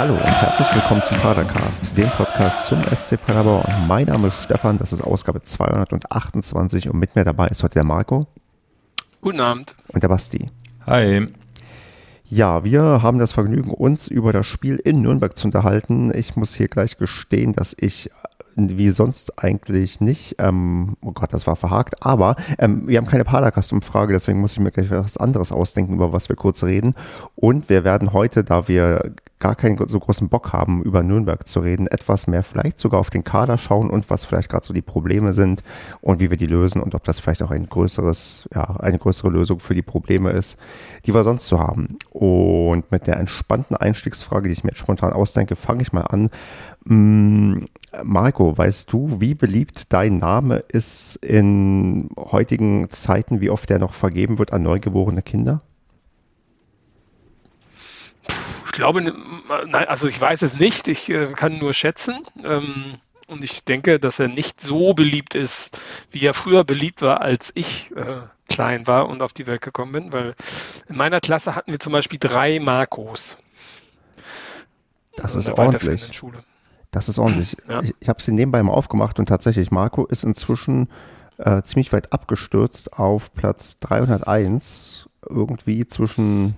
Hallo und herzlich willkommen zum Padercast, dem Podcast zum SC Paderborn. Mein Name ist Stefan, das ist Ausgabe 228 und mit mir dabei ist heute der Marco. Guten Abend. Und der Basti. Hi. Ja, wir haben das Vergnügen, uns über das Spiel in Nürnberg zu unterhalten. Ich muss hier gleich gestehen, dass ich wie sonst eigentlich nicht. Ähm, oh Gott, das war verhakt. Aber ähm, wir haben keine Padercast-Umfrage, deswegen muss ich mir gleich was anderes ausdenken, über was wir kurz reden. Und wir werden heute, da wir gar keinen so großen Bock haben, über Nürnberg zu reden, etwas mehr vielleicht sogar auf den Kader schauen und was vielleicht gerade so die Probleme sind und wie wir die lösen und ob das vielleicht auch ein größeres, ja, eine größere Lösung für die Probleme ist, die wir sonst so haben. Und mit der entspannten Einstiegsfrage, die ich mir jetzt spontan ausdenke, fange ich mal an. Mm, Marco, weißt du, wie beliebt dein Name ist in heutigen Zeiten, wie oft der noch vergeben wird an neugeborene Kinder? Ich glaube, nein, also ich weiß es nicht, ich äh, kann nur schätzen. Ähm, und ich denke, dass er nicht so beliebt ist, wie er früher beliebt war, als ich äh, klein war und auf die Welt gekommen bin. Weil in meiner Klasse hatten wir zum Beispiel drei Marcos. Das also ist ordentlich. Schule. Das ist ordentlich. Ja. Ich, ich habe sie nebenbei mal aufgemacht und tatsächlich, Marco ist inzwischen äh, ziemlich weit abgestürzt auf Platz 301. Irgendwie zwischen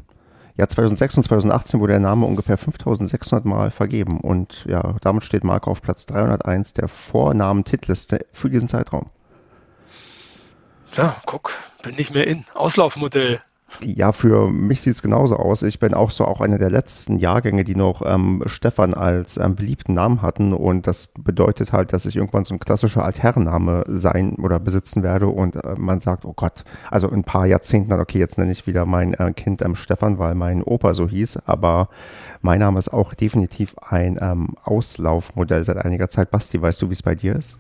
ja, 2006 und 2018 wurde der Name ungefähr 5600 Mal vergeben. Und ja, damit steht Marco auf Platz 301 der Vornamen-Titliste für diesen Zeitraum. Ja, guck, bin nicht mehr in. Auslaufmodell. Ja, für mich sieht es genauso aus. Ich bin auch so auch einer der letzten Jahrgänge, die noch ähm, Stefan als ähm, beliebten Namen hatten. Und das bedeutet halt, dass ich irgendwann so ein klassischer Altherrenname sein oder besitzen werde. Und äh, man sagt, oh Gott, also in ein paar Jahrzehnten dann, okay, jetzt nenne ich wieder mein äh, Kind ähm, Stefan, weil mein Opa so hieß. Aber mein Name ist auch definitiv ein ähm, Auslaufmodell seit einiger Zeit. Basti, weißt du, wie es bei dir ist?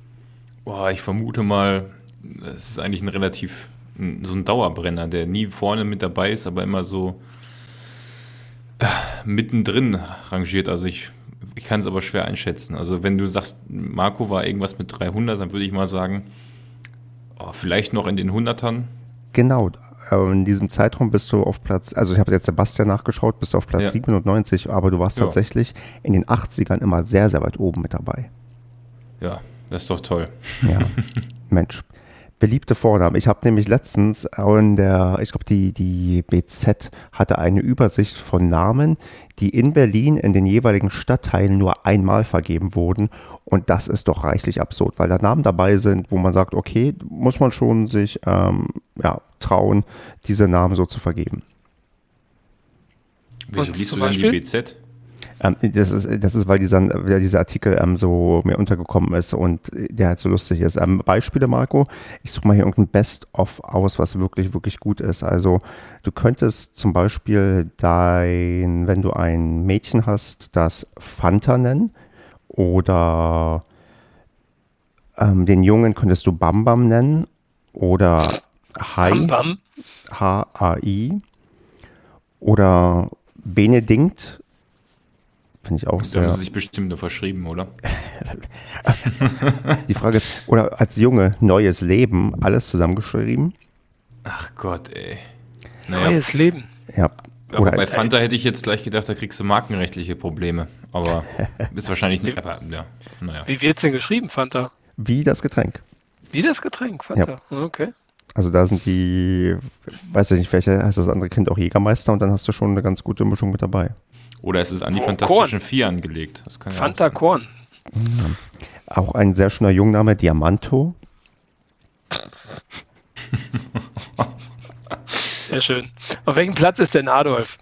Boah, ich vermute mal, es ist eigentlich ein relativ so ein Dauerbrenner, der nie vorne mit dabei ist, aber immer so äh, mittendrin rangiert. Also ich, ich kann es aber schwer einschätzen. Also wenn du sagst, Marco war irgendwas mit 300, dann würde ich mal sagen, oh, vielleicht noch in den Hundertern. Genau. In diesem Zeitraum bist du auf Platz, also ich habe jetzt Sebastian nachgeschaut, bist du auf Platz ja. 97, aber du warst ja. tatsächlich in den 80ern immer sehr, sehr weit oben mit dabei. Ja, das ist doch toll. Ja, Mensch beliebte Vornamen. Ich habe nämlich letztens in der, ich glaube, die, die BZ hatte eine Übersicht von Namen, die in Berlin in den jeweiligen Stadtteilen nur einmal vergeben wurden. Und das ist doch reichlich absurd, weil da Namen dabei sind, wo man sagt, okay, muss man schon sich ähm, ja, trauen, diese Namen so zu vergeben. Wieso liest du denn die BZ? Ähm, das, ist, das ist, weil dieser, dieser Artikel ähm, so mir untergekommen ist und der halt so lustig ist. Ähm, Beispiele, Marco. Ich suche mal hier irgendein Best-of aus, was wirklich, wirklich gut ist. Also du könntest zum Beispiel dein, wenn du ein Mädchen hast, das Fanta nennen oder ähm, den Jungen könntest du Bam Bam nennen oder Hai. H-A-I. Oder Benedikt Finde ich auch sehr. Da haben sie sich bestimmt nur verschrieben, oder? Die Frage ist, oder als Junge, neues Leben, alles zusammengeschrieben? Ach Gott, ey. Naja. Neues Leben. Ja. Aber bei Fanta hätte ich jetzt gleich gedacht, da kriegst du markenrechtliche Probleme. Aber ist wahrscheinlich nicht. Aber ja, naja. Wie wird es denn geschrieben, Fanta? Wie das Getränk. Wie das Getränk, Fanta. Ja. Okay. Also da sind die, weiß ich nicht, welche heißt das andere Kind auch Jägermeister und dann hast du schon eine ganz gute Mischung mit dabei. Oder es ist an die oh, Fantastischen Korn. Vier angelegt. Das kann Fanta ja Korn. Auch ein sehr schöner Jungname, Diamanto. Sehr schön. Auf welchem Platz ist denn Adolf?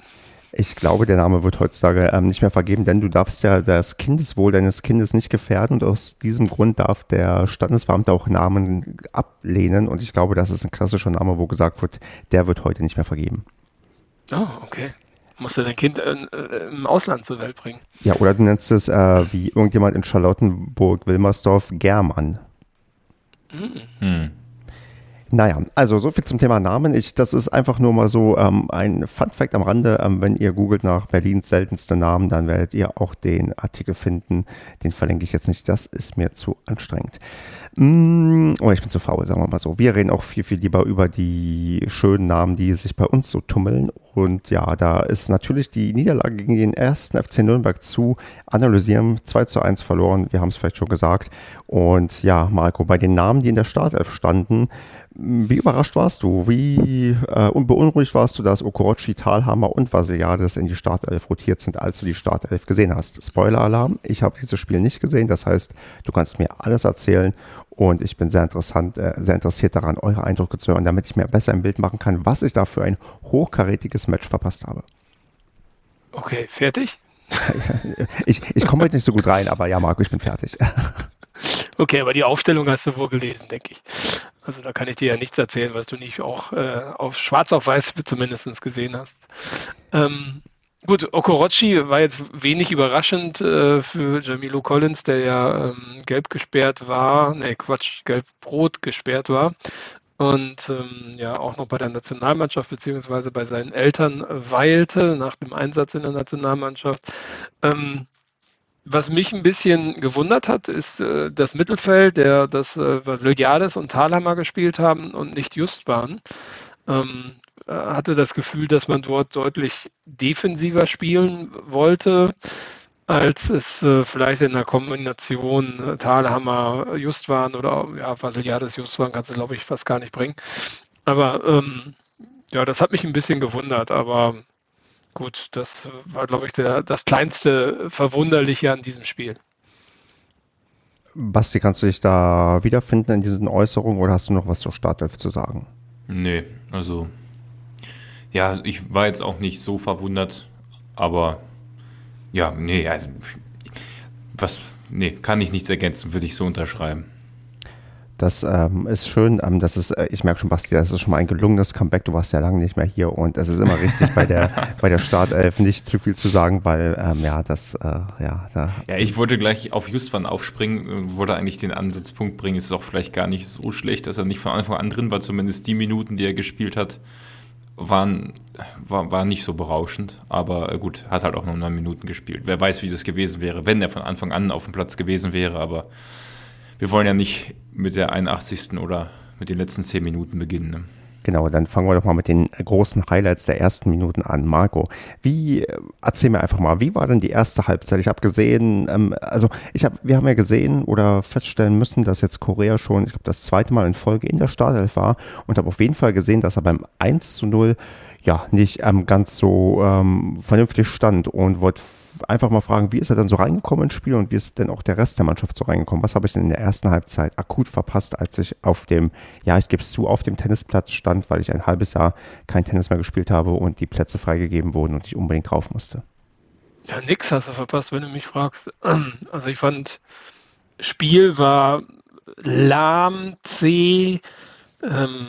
Ich glaube, der Name wird heutzutage ähm, nicht mehr vergeben, denn du darfst ja das Kindeswohl deines Kindes nicht gefährden und aus diesem Grund darf der Standesbeamte auch Namen ablehnen und ich glaube, das ist ein klassischer Name, wo gesagt wird, der wird heute nicht mehr vergeben. Oh, okay musst du dein Kind äh, äh, im Ausland zur Welt bringen. Ja, oder du nennst es äh, wie irgendjemand in Charlottenburg-Wilmersdorf German. Mhm. Hm. Naja, also so viel zum Thema Namen. Ich, das ist einfach nur mal so ähm, ein Fun Fact am Rande. Ähm, wenn ihr googelt nach Berlins seltenste Namen, dann werdet ihr auch den Artikel finden. Den verlinke ich jetzt nicht. Das ist mir zu anstrengend. Mm, oh, ich bin zu faul, sagen wir mal so. Wir reden auch viel, viel lieber über die schönen Namen, die sich bei uns so tummeln. Und ja, da ist natürlich die Niederlage gegen den ersten FC Nürnberg zu analysieren. 2 zu 1 verloren, wir haben es vielleicht schon gesagt. Und ja, Marco, bei den Namen, die in der Startelf standen, wie überrascht warst du? Wie äh, beunruhigt warst du, dass Okorochi, Talhammer und Vasiliades in die Startelf rotiert sind, als du die Startelf gesehen hast? Spoiler-Alarm, ich habe dieses Spiel nicht gesehen. Das heißt, du kannst mir alles erzählen und ich bin sehr, interessant, äh, sehr interessiert daran, eure Eindrücke zu hören, damit ich mir besser ein Bild machen kann, was ich da für ein hochkarätiges Match verpasst habe. Okay, fertig? ich ich komme heute nicht so gut rein, aber ja, Marco, ich bin fertig. okay, aber die Aufstellung hast du wohl gelesen, denke ich. Also da kann ich dir ja nichts erzählen, was du nicht auch äh, auf schwarz auf weiß zumindest gesehen hast. Ähm, gut, Okorochi war jetzt wenig überraschend äh, für Jamilo Collins, der ja ähm, gelb gesperrt war, ne Quatsch, gelb-rot gesperrt war und ähm, ja auch noch bei der Nationalmannschaft beziehungsweise bei seinen Eltern weilte nach dem Einsatz in der Nationalmannschaft. Ähm, was mich ein bisschen gewundert hat, ist äh, das Mittelfeld, der das äh, und Thalhammer gespielt haben und nicht Just waren. Ähm, äh, hatte das Gefühl, dass man dort deutlich defensiver spielen wollte, als es äh, vielleicht in der Kombination äh, Thalhammer Just waren oder ja, Vasiliades Just waren, kannst du glaube ich fast gar nicht bringen. Aber ähm, ja, das hat mich ein bisschen gewundert, aber Gut, das war, glaube ich, der, das kleinste Verwunderliche an diesem Spiel. Basti, kannst du dich da wiederfinden in diesen Äußerungen oder hast du noch was zur Startelf zu sagen? Nee, also ja, ich war jetzt auch nicht so verwundert, aber ja, nee, also was, nee, kann ich nichts ergänzen, würde ich so unterschreiben. Das ähm, ist schön. Ähm, das ist, äh, ich merke schon, Basti, das ist schon mal ein gelungenes Comeback. Du warst ja lange nicht mehr hier und es ist immer richtig, bei der, bei der Startelf nicht zu viel zu sagen, weil, ähm, ja, das, äh, ja, da. Ja, ich wollte gleich auf Justwan aufspringen, wollte eigentlich den Ansatzpunkt bringen. Ist auch vielleicht gar nicht so schlecht, dass er nicht von Anfang an drin war. Zumindest die Minuten, die er gespielt hat, waren, war, war nicht so berauschend. Aber äh, gut, hat halt auch nur neun Minuten gespielt. Wer weiß, wie das gewesen wäre, wenn er von Anfang an auf dem Platz gewesen wäre, aber wir wollen ja nicht mit der 81. oder mit den letzten 10 Minuten beginnen. Ne? Genau, dann fangen wir doch mal mit den großen Highlights der ersten Minuten an. Marco, wie, erzähl mir einfach mal, wie war denn die erste Halbzeit? Ich habe gesehen, ähm, also ich hab, wir haben ja gesehen oder feststellen müssen, dass jetzt Korea schon, ich glaube, das zweite Mal in Folge in der Startelf war und habe auf jeden Fall gesehen, dass er beim 1 zu 0 ja nicht ähm, ganz so ähm, vernünftig stand und wollte einfach mal fragen, wie ist er dann so reingekommen ins Spiel und wie ist denn auch der Rest der Mannschaft so reingekommen? Was habe ich denn in der ersten Halbzeit akut verpasst, als ich auf dem, ja, ich gebe es zu, auf dem Tennisplatz stand, weil ich ein halbes Jahr kein Tennis mehr gespielt habe und die Plätze freigegeben wurden und ich unbedingt drauf musste? Ja, nix hast du verpasst, wenn du mich fragst. Also ich fand, Spiel war lahm, zäh, ähm,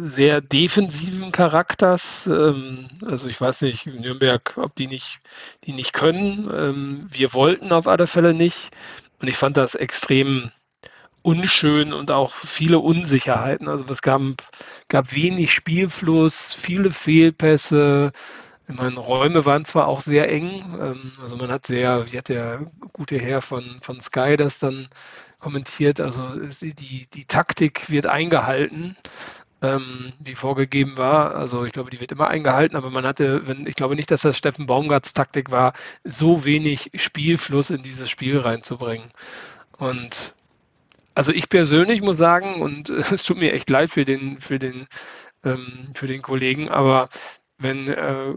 sehr defensiven Charakters. Ähm, also ich weiß nicht, Nürnberg, ob die nicht, die nicht können. Ähm, wir wollten auf alle Fälle nicht. Und ich fand das extrem unschön und auch viele Unsicherheiten. Also es gab, gab wenig Spielfluss, viele Fehlpässe. Ich meine, Räume waren zwar auch sehr eng, ähm, also man hat sehr, wie hat der gute Herr von, von Sky das dann kommentiert, also die, die Taktik wird eingehalten, ähm, die vorgegeben war. Also ich glaube, die wird immer eingehalten, aber man hatte, wenn, ich glaube nicht, dass das Steffen Baumgarts Taktik war, so wenig Spielfluss in dieses Spiel reinzubringen. Und also ich persönlich muss sagen, und es tut mir echt leid für den, für den, ähm, für den Kollegen, aber wenn äh,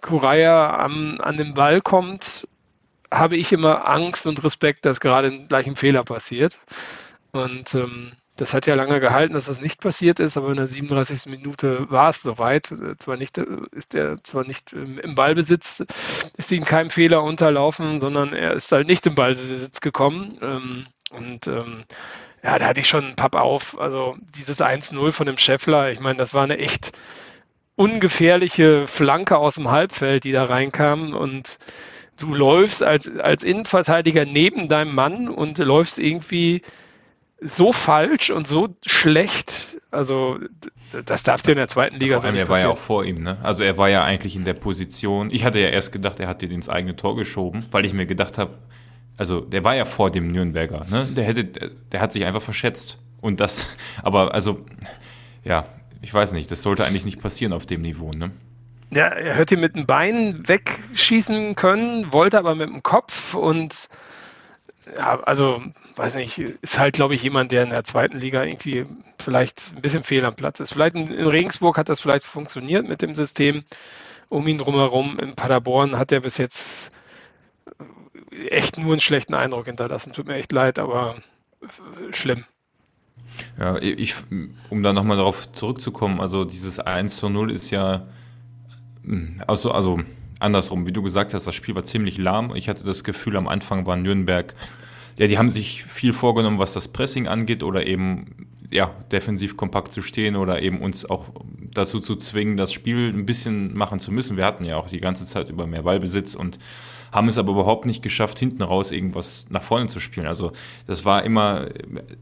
Kuraya am, an den Ball kommt, habe ich immer Angst und Respekt, dass gerade gleich ein Fehler passiert. Und ähm, das hat ja lange gehalten, dass das nicht passiert ist, aber in der 37. Minute war es soweit. Zwar nicht, ist er zwar nicht im Ballbesitz, ist ihm kein Fehler unterlaufen, sondern er ist halt nicht im Ballbesitz gekommen. Ähm, und ähm, ja, da hatte ich schon einen Papp auf. Also dieses 1-0 von dem Scheffler, ich meine, das war eine echt ungefährliche Flanke aus dem Halbfeld, die da reinkam und du läufst als, als Innenverteidiger neben deinem Mann und läufst irgendwie so falsch und so schlecht. Also, das darfst du in der zweiten Liga sein. Er war ja auch vor ihm, ne? Also, er war ja eigentlich in der Position. Ich hatte ja erst gedacht, er hat dir ins eigene Tor geschoben, weil ich mir gedacht habe, also der war ja vor dem Nürnberger, ne? Der hätte, der hat sich einfach verschätzt. Und das, aber also, ja, ich weiß nicht, das sollte eigentlich nicht passieren auf dem Niveau, ne? Ja, er hätte mit dem Bein wegschießen können, wollte aber mit dem Kopf und ja, also, weiß nicht, ist halt, glaube ich, jemand, der in der zweiten Liga irgendwie vielleicht ein bisschen fehl am Platz ist. Vielleicht in, in Regensburg hat das vielleicht funktioniert mit dem System um ihn drumherum. In Paderborn hat er bis jetzt echt nur einen schlechten Eindruck hinterlassen. Tut mir echt leid, aber schlimm. Ja, ich, um da nochmal darauf zurückzukommen, also dieses 1 zu 0 ist ja, also, also andersrum, wie du gesagt hast, das Spiel war ziemlich lahm. Ich hatte das Gefühl, am Anfang war Nürnberg, ja, die haben sich viel vorgenommen, was das Pressing angeht oder eben, ja, defensiv kompakt zu stehen oder eben uns auch dazu zu zwingen, das Spiel ein bisschen machen zu müssen. Wir hatten ja auch die ganze Zeit über mehr Ballbesitz und haben es aber überhaupt nicht geschafft, hinten raus irgendwas nach vorne zu spielen. Also das war immer,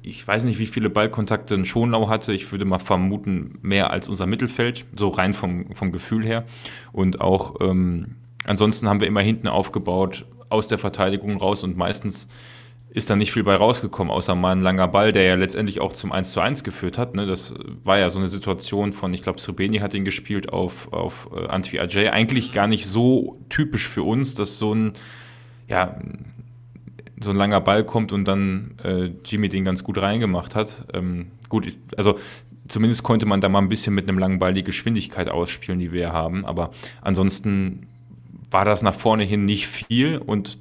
ich weiß nicht, wie viele Ballkontakte ein Schonlau hatte. Ich würde mal vermuten, mehr als unser Mittelfeld, so rein vom, vom Gefühl her. Und auch ähm, ansonsten haben wir immer hinten aufgebaut, aus der Verteidigung raus und meistens ist da nicht viel bei rausgekommen, außer mal ein langer Ball, der ja letztendlich auch zum 1 zu 1 geführt hat. Ne? Das war ja so eine Situation von, ich glaube, Srebeni hat ihn gespielt auf, auf äh, Antwi Ajay. Eigentlich gar nicht so typisch für uns, dass so ein, ja, so ein langer Ball kommt und dann äh, Jimmy den ganz gut reingemacht hat. Ähm, gut, also zumindest konnte man da mal ein bisschen mit einem langen Ball die Geschwindigkeit ausspielen, die wir haben. Aber ansonsten war das nach vorne hin nicht viel und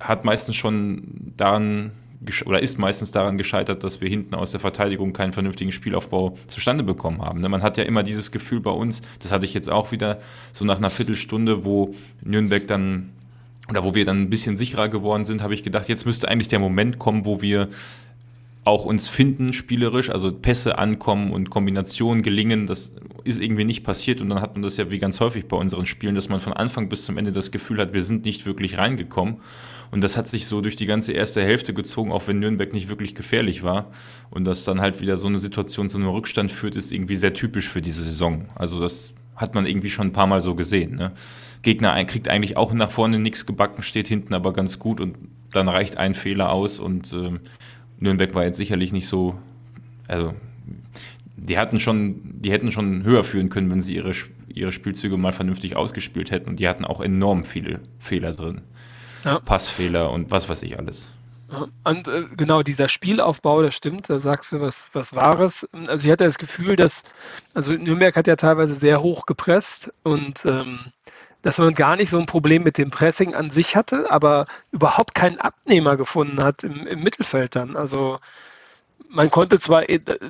hat meistens schon daran oder ist meistens daran gescheitert, dass wir hinten aus der Verteidigung keinen vernünftigen Spielaufbau zustande bekommen haben. Ne? Man hat ja immer dieses Gefühl bei uns, das hatte ich jetzt auch wieder, so nach einer Viertelstunde, wo Nürnberg dann oder wo wir dann ein bisschen sicherer geworden sind, habe ich gedacht, jetzt müsste eigentlich der Moment kommen, wo wir auch uns finden spielerisch, also Pässe ankommen und Kombinationen gelingen, das ist irgendwie nicht passiert und dann hat man das ja wie ganz häufig bei unseren Spielen, dass man von Anfang bis zum Ende das Gefühl hat, wir sind nicht wirklich reingekommen und das hat sich so durch die ganze erste Hälfte gezogen, auch wenn Nürnberg nicht wirklich gefährlich war und dass dann halt wieder so eine Situation zu einem Rückstand führt, ist irgendwie sehr typisch für diese Saison. Also das hat man irgendwie schon ein paar Mal so gesehen. Ne? Gegner kriegt eigentlich auch nach vorne nichts gebacken, steht hinten aber ganz gut und dann reicht ein Fehler aus und ähm, Nürnberg war jetzt sicherlich nicht so, also die hatten schon, die hätten schon höher führen können, wenn sie ihre, ihre Spielzüge mal vernünftig ausgespielt hätten und die hatten auch enorm viele Fehler drin. Ja. Passfehler und was weiß ich alles. Und äh, genau, dieser Spielaufbau, das stimmt, da sagst du was, was Wahres. Also ich hatte das Gefühl, dass, also Nürnberg hat ja teilweise sehr hoch gepresst und ähm, dass man gar nicht so ein Problem mit dem Pressing an sich hatte, aber überhaupt keinen Abnehmer gefunden hat im, im Mittelfeld dann. Also man konnte zwar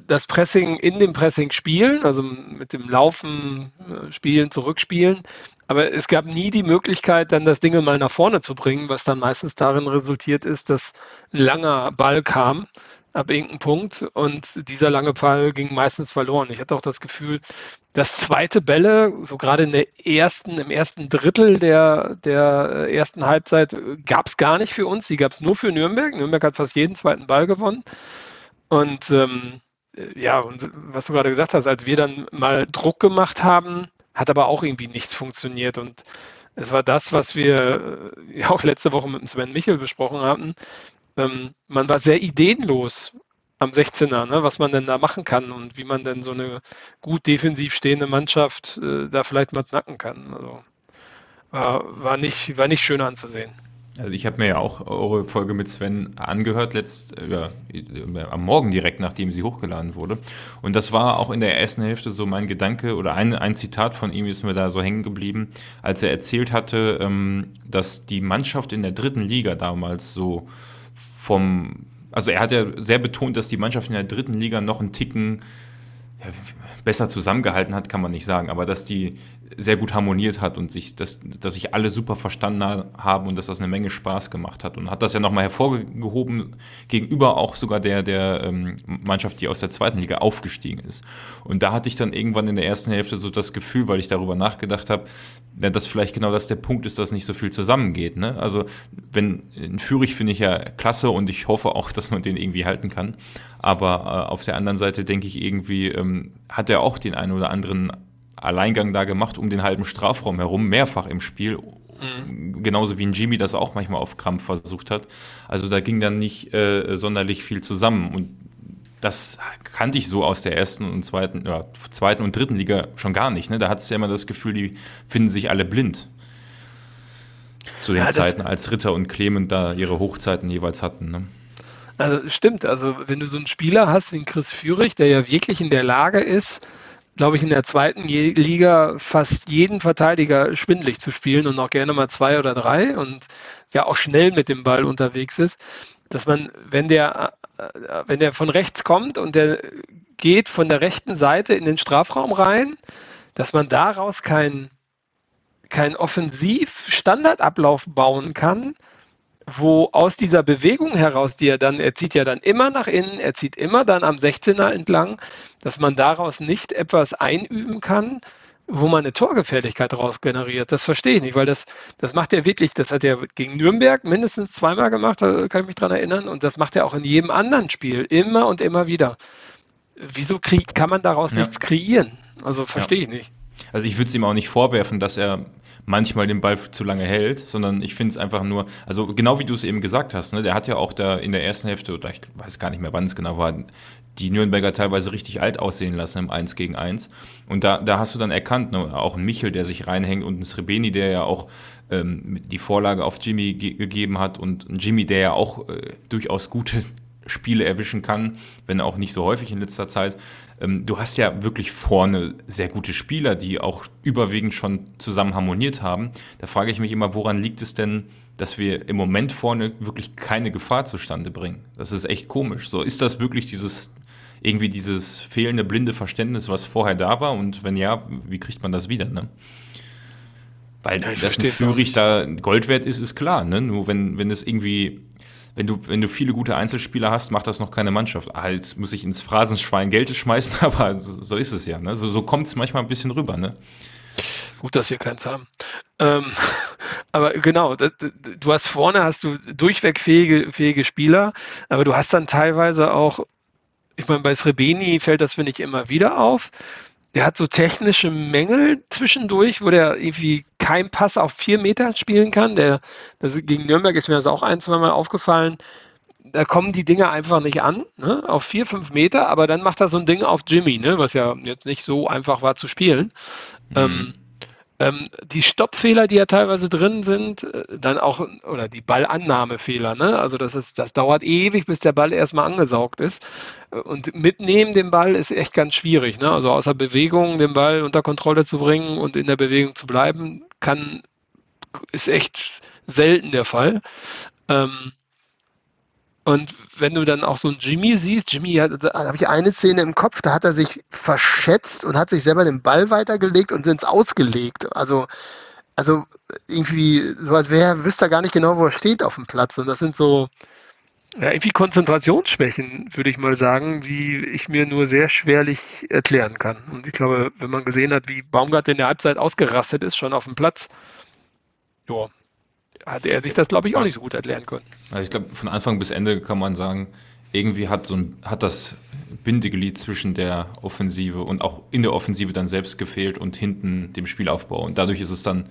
das Pressing in dem Pressing spielen, also mit dem Laufen, äh, Spielen, Zurückspielen, aber es gab nie die Möglichkeit, dann das Ding mal nach vorne zu bringen, was dann meistens darin resultiert ist, dass ein langer Ball kam ab irgendeinem Punkt und dieser lange Ball ging meistens verloren. Ich hatte auch das Gefühl, dass zweite Bälle, so gerade in der ersten, im ersten Drittel der, der ersten Halbzeit, gab es gar nicht für uns. Die gab es nur für Nürnberg. Nürnberg hat fast jeden zweiten Ball gewonnen. Und ähm, ja, und was du gerade gesagt hast, als wir dann mal Druck gemacht haben, hat aber auch irgendwie nichts funktioniert. Und es war das, was wir ja äh, auch letzte Woche mit Sven Michel besprochen hatten. Ähm, man war sehr ideenlos am 16er, ne, was man denn da machen kann und wie man denn so eine gut defensiv stehende Mannschaft äh, da vielleicht mal knacken kann. Also war, war, nicht, war nicht schön anzusehen. Also ich habe mir ja auch eure Folge mit Sven angehört, letzt, ja, am Morgen direkt, nachdem sie hochgeladen wurde. Und das war auch in der ersten Hälfte so mein Gedanke oder ein, ein Zitat von ihm ist mir da so hängen geblieben, als er erzählt hatte, ähm, dass die Mannschaft in der dritten Liga damals so vom, also er hat ja sehr betont, dass die Mannschaft in der dritten Liga noch einen Ticken ja, besser zusammengehalten hat, kann man nicht sagen, aber dass die sehr gut harmoniert hat und sich, dass, dass sich alle super verstanden haben und dass das eine Menge Spaß gemacht hat und hat das ja nochmal hervorgehoben gegenüber auch sogar der, der ähm, Mannschaft, die aus der zweiten Liga aufgestiegen ist. Und da hatte ich dann irgendwann in der ersten Hälfte so das Gefühl, weil ich darüber nachgedacht habe, dass vielleicht genau das der Punkt ist, dass nicht so viel zusammengeht. Ne? Also wenn in Fürich finde ich ja klasse und ich hoffe auch, dass man den irgendwie halten kann. Aber äh, auf der anderen Seite denke ich irgendwie, ähm, hat er auch den einen oder anderen Alleingang da gemacht um den halben Strafraum herum, mehrfach im Spiel, Mhm. Genauso wie ein Jimmy das auch manchmal auf Krampf versucht hat. Also da ging dann nicht äh, sonderlich viel zusammen. Und das kannte ich so aus der ersten und zweiten, ja, zweiten und dritten Liga schon gar nicht. Ne? Da hat es ja immer das Gefühl, die finden sich alle blind. Zu den ja, Zeiten, als Ritter und Clement da ihre Hochzeiten jeweils hatten. Ne? Also stimmt, also wenn du so einen Spieler hast wie Chris Führig, der ja wirklich in der Lage ist, glaube ich, in der zweiten Liga fast jeden Verteidiger schwindlig zu spielen und auch gerne mal zwei oder drei und ja auch schnell mit dem Ball unterwegs ist, dass man, wenn der, äh, wenn der von rechts kommt und der geht von der rechten Seite in den Strafraum rein, dass man daraus keinen kein Offensiv-Standardablauf bauen kann, wo aus dieser Bewegung heraus, die er dann, er zieht ja dann immer nach innen, er zieht immer dann am 16er entlang, dass man daraus nicht etwas einüben kann, wo man eine Torgefährlichkeit daraus generiert. Das verstehe ich nicht, weil das, das macht er wirklich, das hat er gegen Nürnberg mindestens zweimal gemacht, da kann ich mich dran erinnern, und das macht er auch in jedem anderen Spiel, immer und immer wieder. Wieso krieg, kann man daraus ja. nichts kreieren? Also verstehe ja. ich nicht. Also ich würde es ihm auch nicht vorwerfen, dass er manchmal den Ball zu lange hält, sondern ich finde es einfach nur, also genau wie du es eben gesagt hast, ne, der hat ja auch da in der ersten Hälfte, oder ich weiß gar nicht mehr, wann es genau war, die Nürnberger teilweise richtig alt aussehen lassen im 1 gegen 1. Und da, da hast du dann erkannt, ne, auch ein Michel, der sich reinhängt und ein Srebeni, der ja auch ähm, die Vorlage auf Jimmy ge gegeben hat und ein Jimmy, der ja auch äh, durchaus gute Spiele erwischen kann, wenn auch nicht so häufig in letzter Zeit. Ähm, du hast ja wirklich vorne sehr gute Spieler, die auch überwiegend schon zusammen harmoniert haben. Da frage ich mich immer, woran liegt es denn, dass wir im Moment vorne wirklich keine Gefahr zustande bringen? Das ist echt komisch. So ist das wirklich dieses irgendwie dieses fehlende blinde Verständnis, was vorher da war? Und wenn ja, wie kriegt man das wieder? Ne? Weil ja, dass ein Führig da Gold wert ist, ist klar. Ne? Nur wenn, wenn es irgendwie wenn du, wenn du viele gute Einzelspieler hast, macht das noch keine Mannschaft. Ah, muss ich ins Phrasenschwein Geld schmeißen, aber so, so ist es ja. Ne? So, so kommt es manchmal ein bisschen rüber. Ne? Gut, dass wir keins haben. Ähm, aber genau, das, du hast vorne hast du durchweg fähige, fähige Spieler, aber du hast dann teilweise auch, ich meine, bei Srebeni fällt das, finde ich, immer wieder auf der hat so technische Mängel zwischendurch, wo der irgendwie keinen Pass auf vier Meter spielen kann. Der, das, gegen Nürnberg ist mir das auch ein, zwei Mal aufgefallen. Da kommen die Dinge einfach nicht an, ne, auf vier, fünf Meter, aber dann macht er so ein Ding auf Jimmy, ne, was ja jetzt nicht so einfach war zu spielen. Mhm. Ähm, ähm, die Stoppfehler, die ja teilweise drin sind, äh, dann auch, oder die Ballannahmefehler, ne? Also das ist, das dauert ewig, bis der Ball erstmal angesaugt ist. Und mitnehmen den Ball ist echt ganz schwierig, ne? Also außer Bewegung den Ball unter Kontrolle zu bringen und in der Bewegung zu bleiben, kann, ist echt selten der Fall. Ähm, und wenn du dann auch so einen Jimmy siehst, Jimmy, da habe ich eine Szene im Kopf, da hat er sich verschätzt und hat sich selber den Ball weitergelegt und sind ausgelegt. Also, also irgendwie so, als wäre, wüsste er gar nicht genau, wo er steht auf dem Platz. Und das sind so, ja, irgendwie Konzentrationsschwächen, würde ich mal sagen, die ich mir nur sehr schwerlich erklären kann. Und ich glaube, wenn man gesehen hat, wie Baumgart in der Halbzeit ausgerastet ist, schon auf dem Platz, ja, hat er sich das, glaube ich, auch nicht so gut erklären können. Also ich glaube, von Anfang bis Ende kann man sagen, irgendwie hat so ein, hat das Bindeglied zwischen der Offensive und auch in der Offensive dann selbst gefehlt und hinten dem Spielaufbau. Und dadurch ist es dann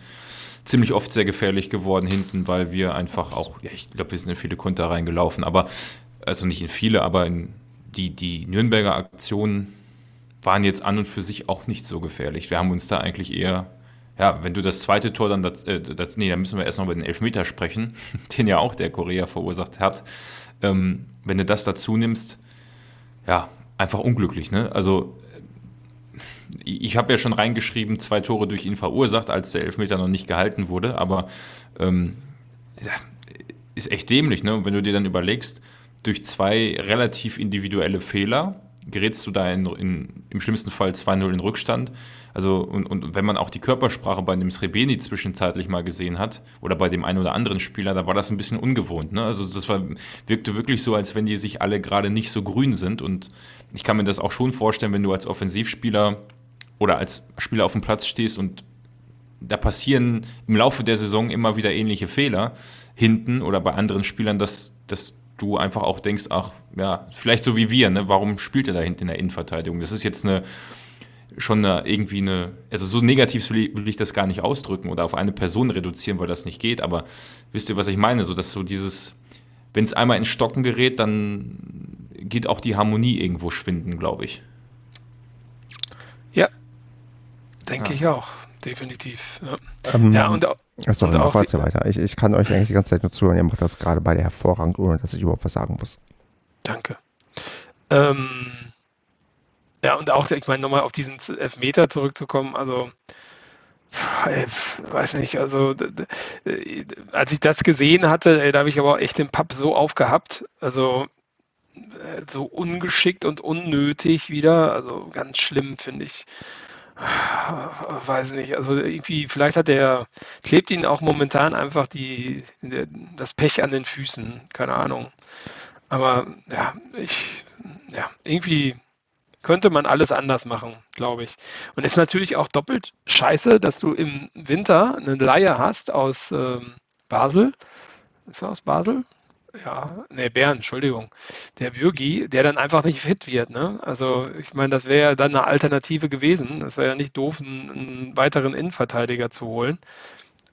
ziemlich oft sehr gefährlich geworden hinten, weil wir einfach auch, ja, ich glaube, wir sind in viele Konter reingelaufen, aber, also nicht in viele, aber in die, die Nürnberger Aktionen waren jetzt an und für sich auch nicht so gefährlich. Wir haben uns da eigentlich eher ja, wenn du das zweite Tor dann, das, äh, das, nee, da müssen wir erst noch über den Elfmeter sprechen, den ja auch der Korea verursacht hat. Ähm, wenn du das dazu nimmst, ja, einfach unglücklich, ne? Also, ich habe ja schon reingeschrieben, zwei Tore durch ihn verursacht, als der Elfmeter noch nicht gehalten wurde, aber ähm, ja, ist echt dämlich, ne? Und wenn du dir dann überlegst, durch zwei relativ individuelle Fehler gerätst du da in, in, im schlimmsten Fall 2-0 in Rückstand also, und, und wenn man auch die Körpersprache bei dem Srebeni zwischenzeitlich mal gesehen hat, oder bei dem einen oder anderen Spieler, da war das ein bisschen ungewohnt. Ne? Also das war, wirkte wirklich so, als wenn die sich alle gerade nicht so grün sind. Und ich kann mir das auch schon vorstellen, wenn du als Offensivspieler oder als Spieler auf dem Platz stehst und da passieren im Laufe der Saison immer wieder ähnliche Fehler hinten oder bei anderen Spielern, dass, dass du einfach auch denkst, ach ja, vielleicht so wie wir, ne? warum spielt er da hinten in der Innenverteidigung? Das ist jetzt eine schon eine, irgendwie eine, also so negativ will ich das gar nicht ausdrücken oder auf eine Person reduzieren, weil das nicht geht, aber wisst ihr, was ich meine? So, dass so dieses, wenn es einmal ins Stocken gerät, dann geht auch die Harmonie irgendwo schwinden, glaube ich. Ja, denke ja. ich auch, definitiv. Ja, ähm, ja und, achso, und auch die, weiter. Ich, ich kann euch eigentlich die ganze Zeit nur zuhören. Ihr macht das gerade beide hervorragend, ohne dass ich überhaupt was sagen muss. Danke. Ähm, ja, und auch, ich meine, nochmal auf diesen Elfmeter zurückzukommen, also ich weiß nicht, also als ich das gesehen hatte, da habe ich aber echt den Papp so aufgehabt, also äh, so ungeschickt und unnötig wieder, also ganz schlimm finde ich. Weiß nicht, also irgendwie, vielleicht hat der, klebt ihn auch momentan einfach die, das Pech an den Füßen, keine Ahnung. Aber ja, ich, ja, irgendwie könnte man alles anders machen, glaube ich. Und ist natürlich auch doppelt scheiße, dass du im Winter eine Laie hast aus ähm, Basel. Ist er aus Basel? Ja, nee, Bern, Entschuldigung. Der Bürgi, der dann einfach nicht fit wird. Ne? Also, ich meine, das wäre ja dann eine Alternative gewesen. Das wäre ja nicht doof, einen, einen, weiteren Innenverteidiger zu holen.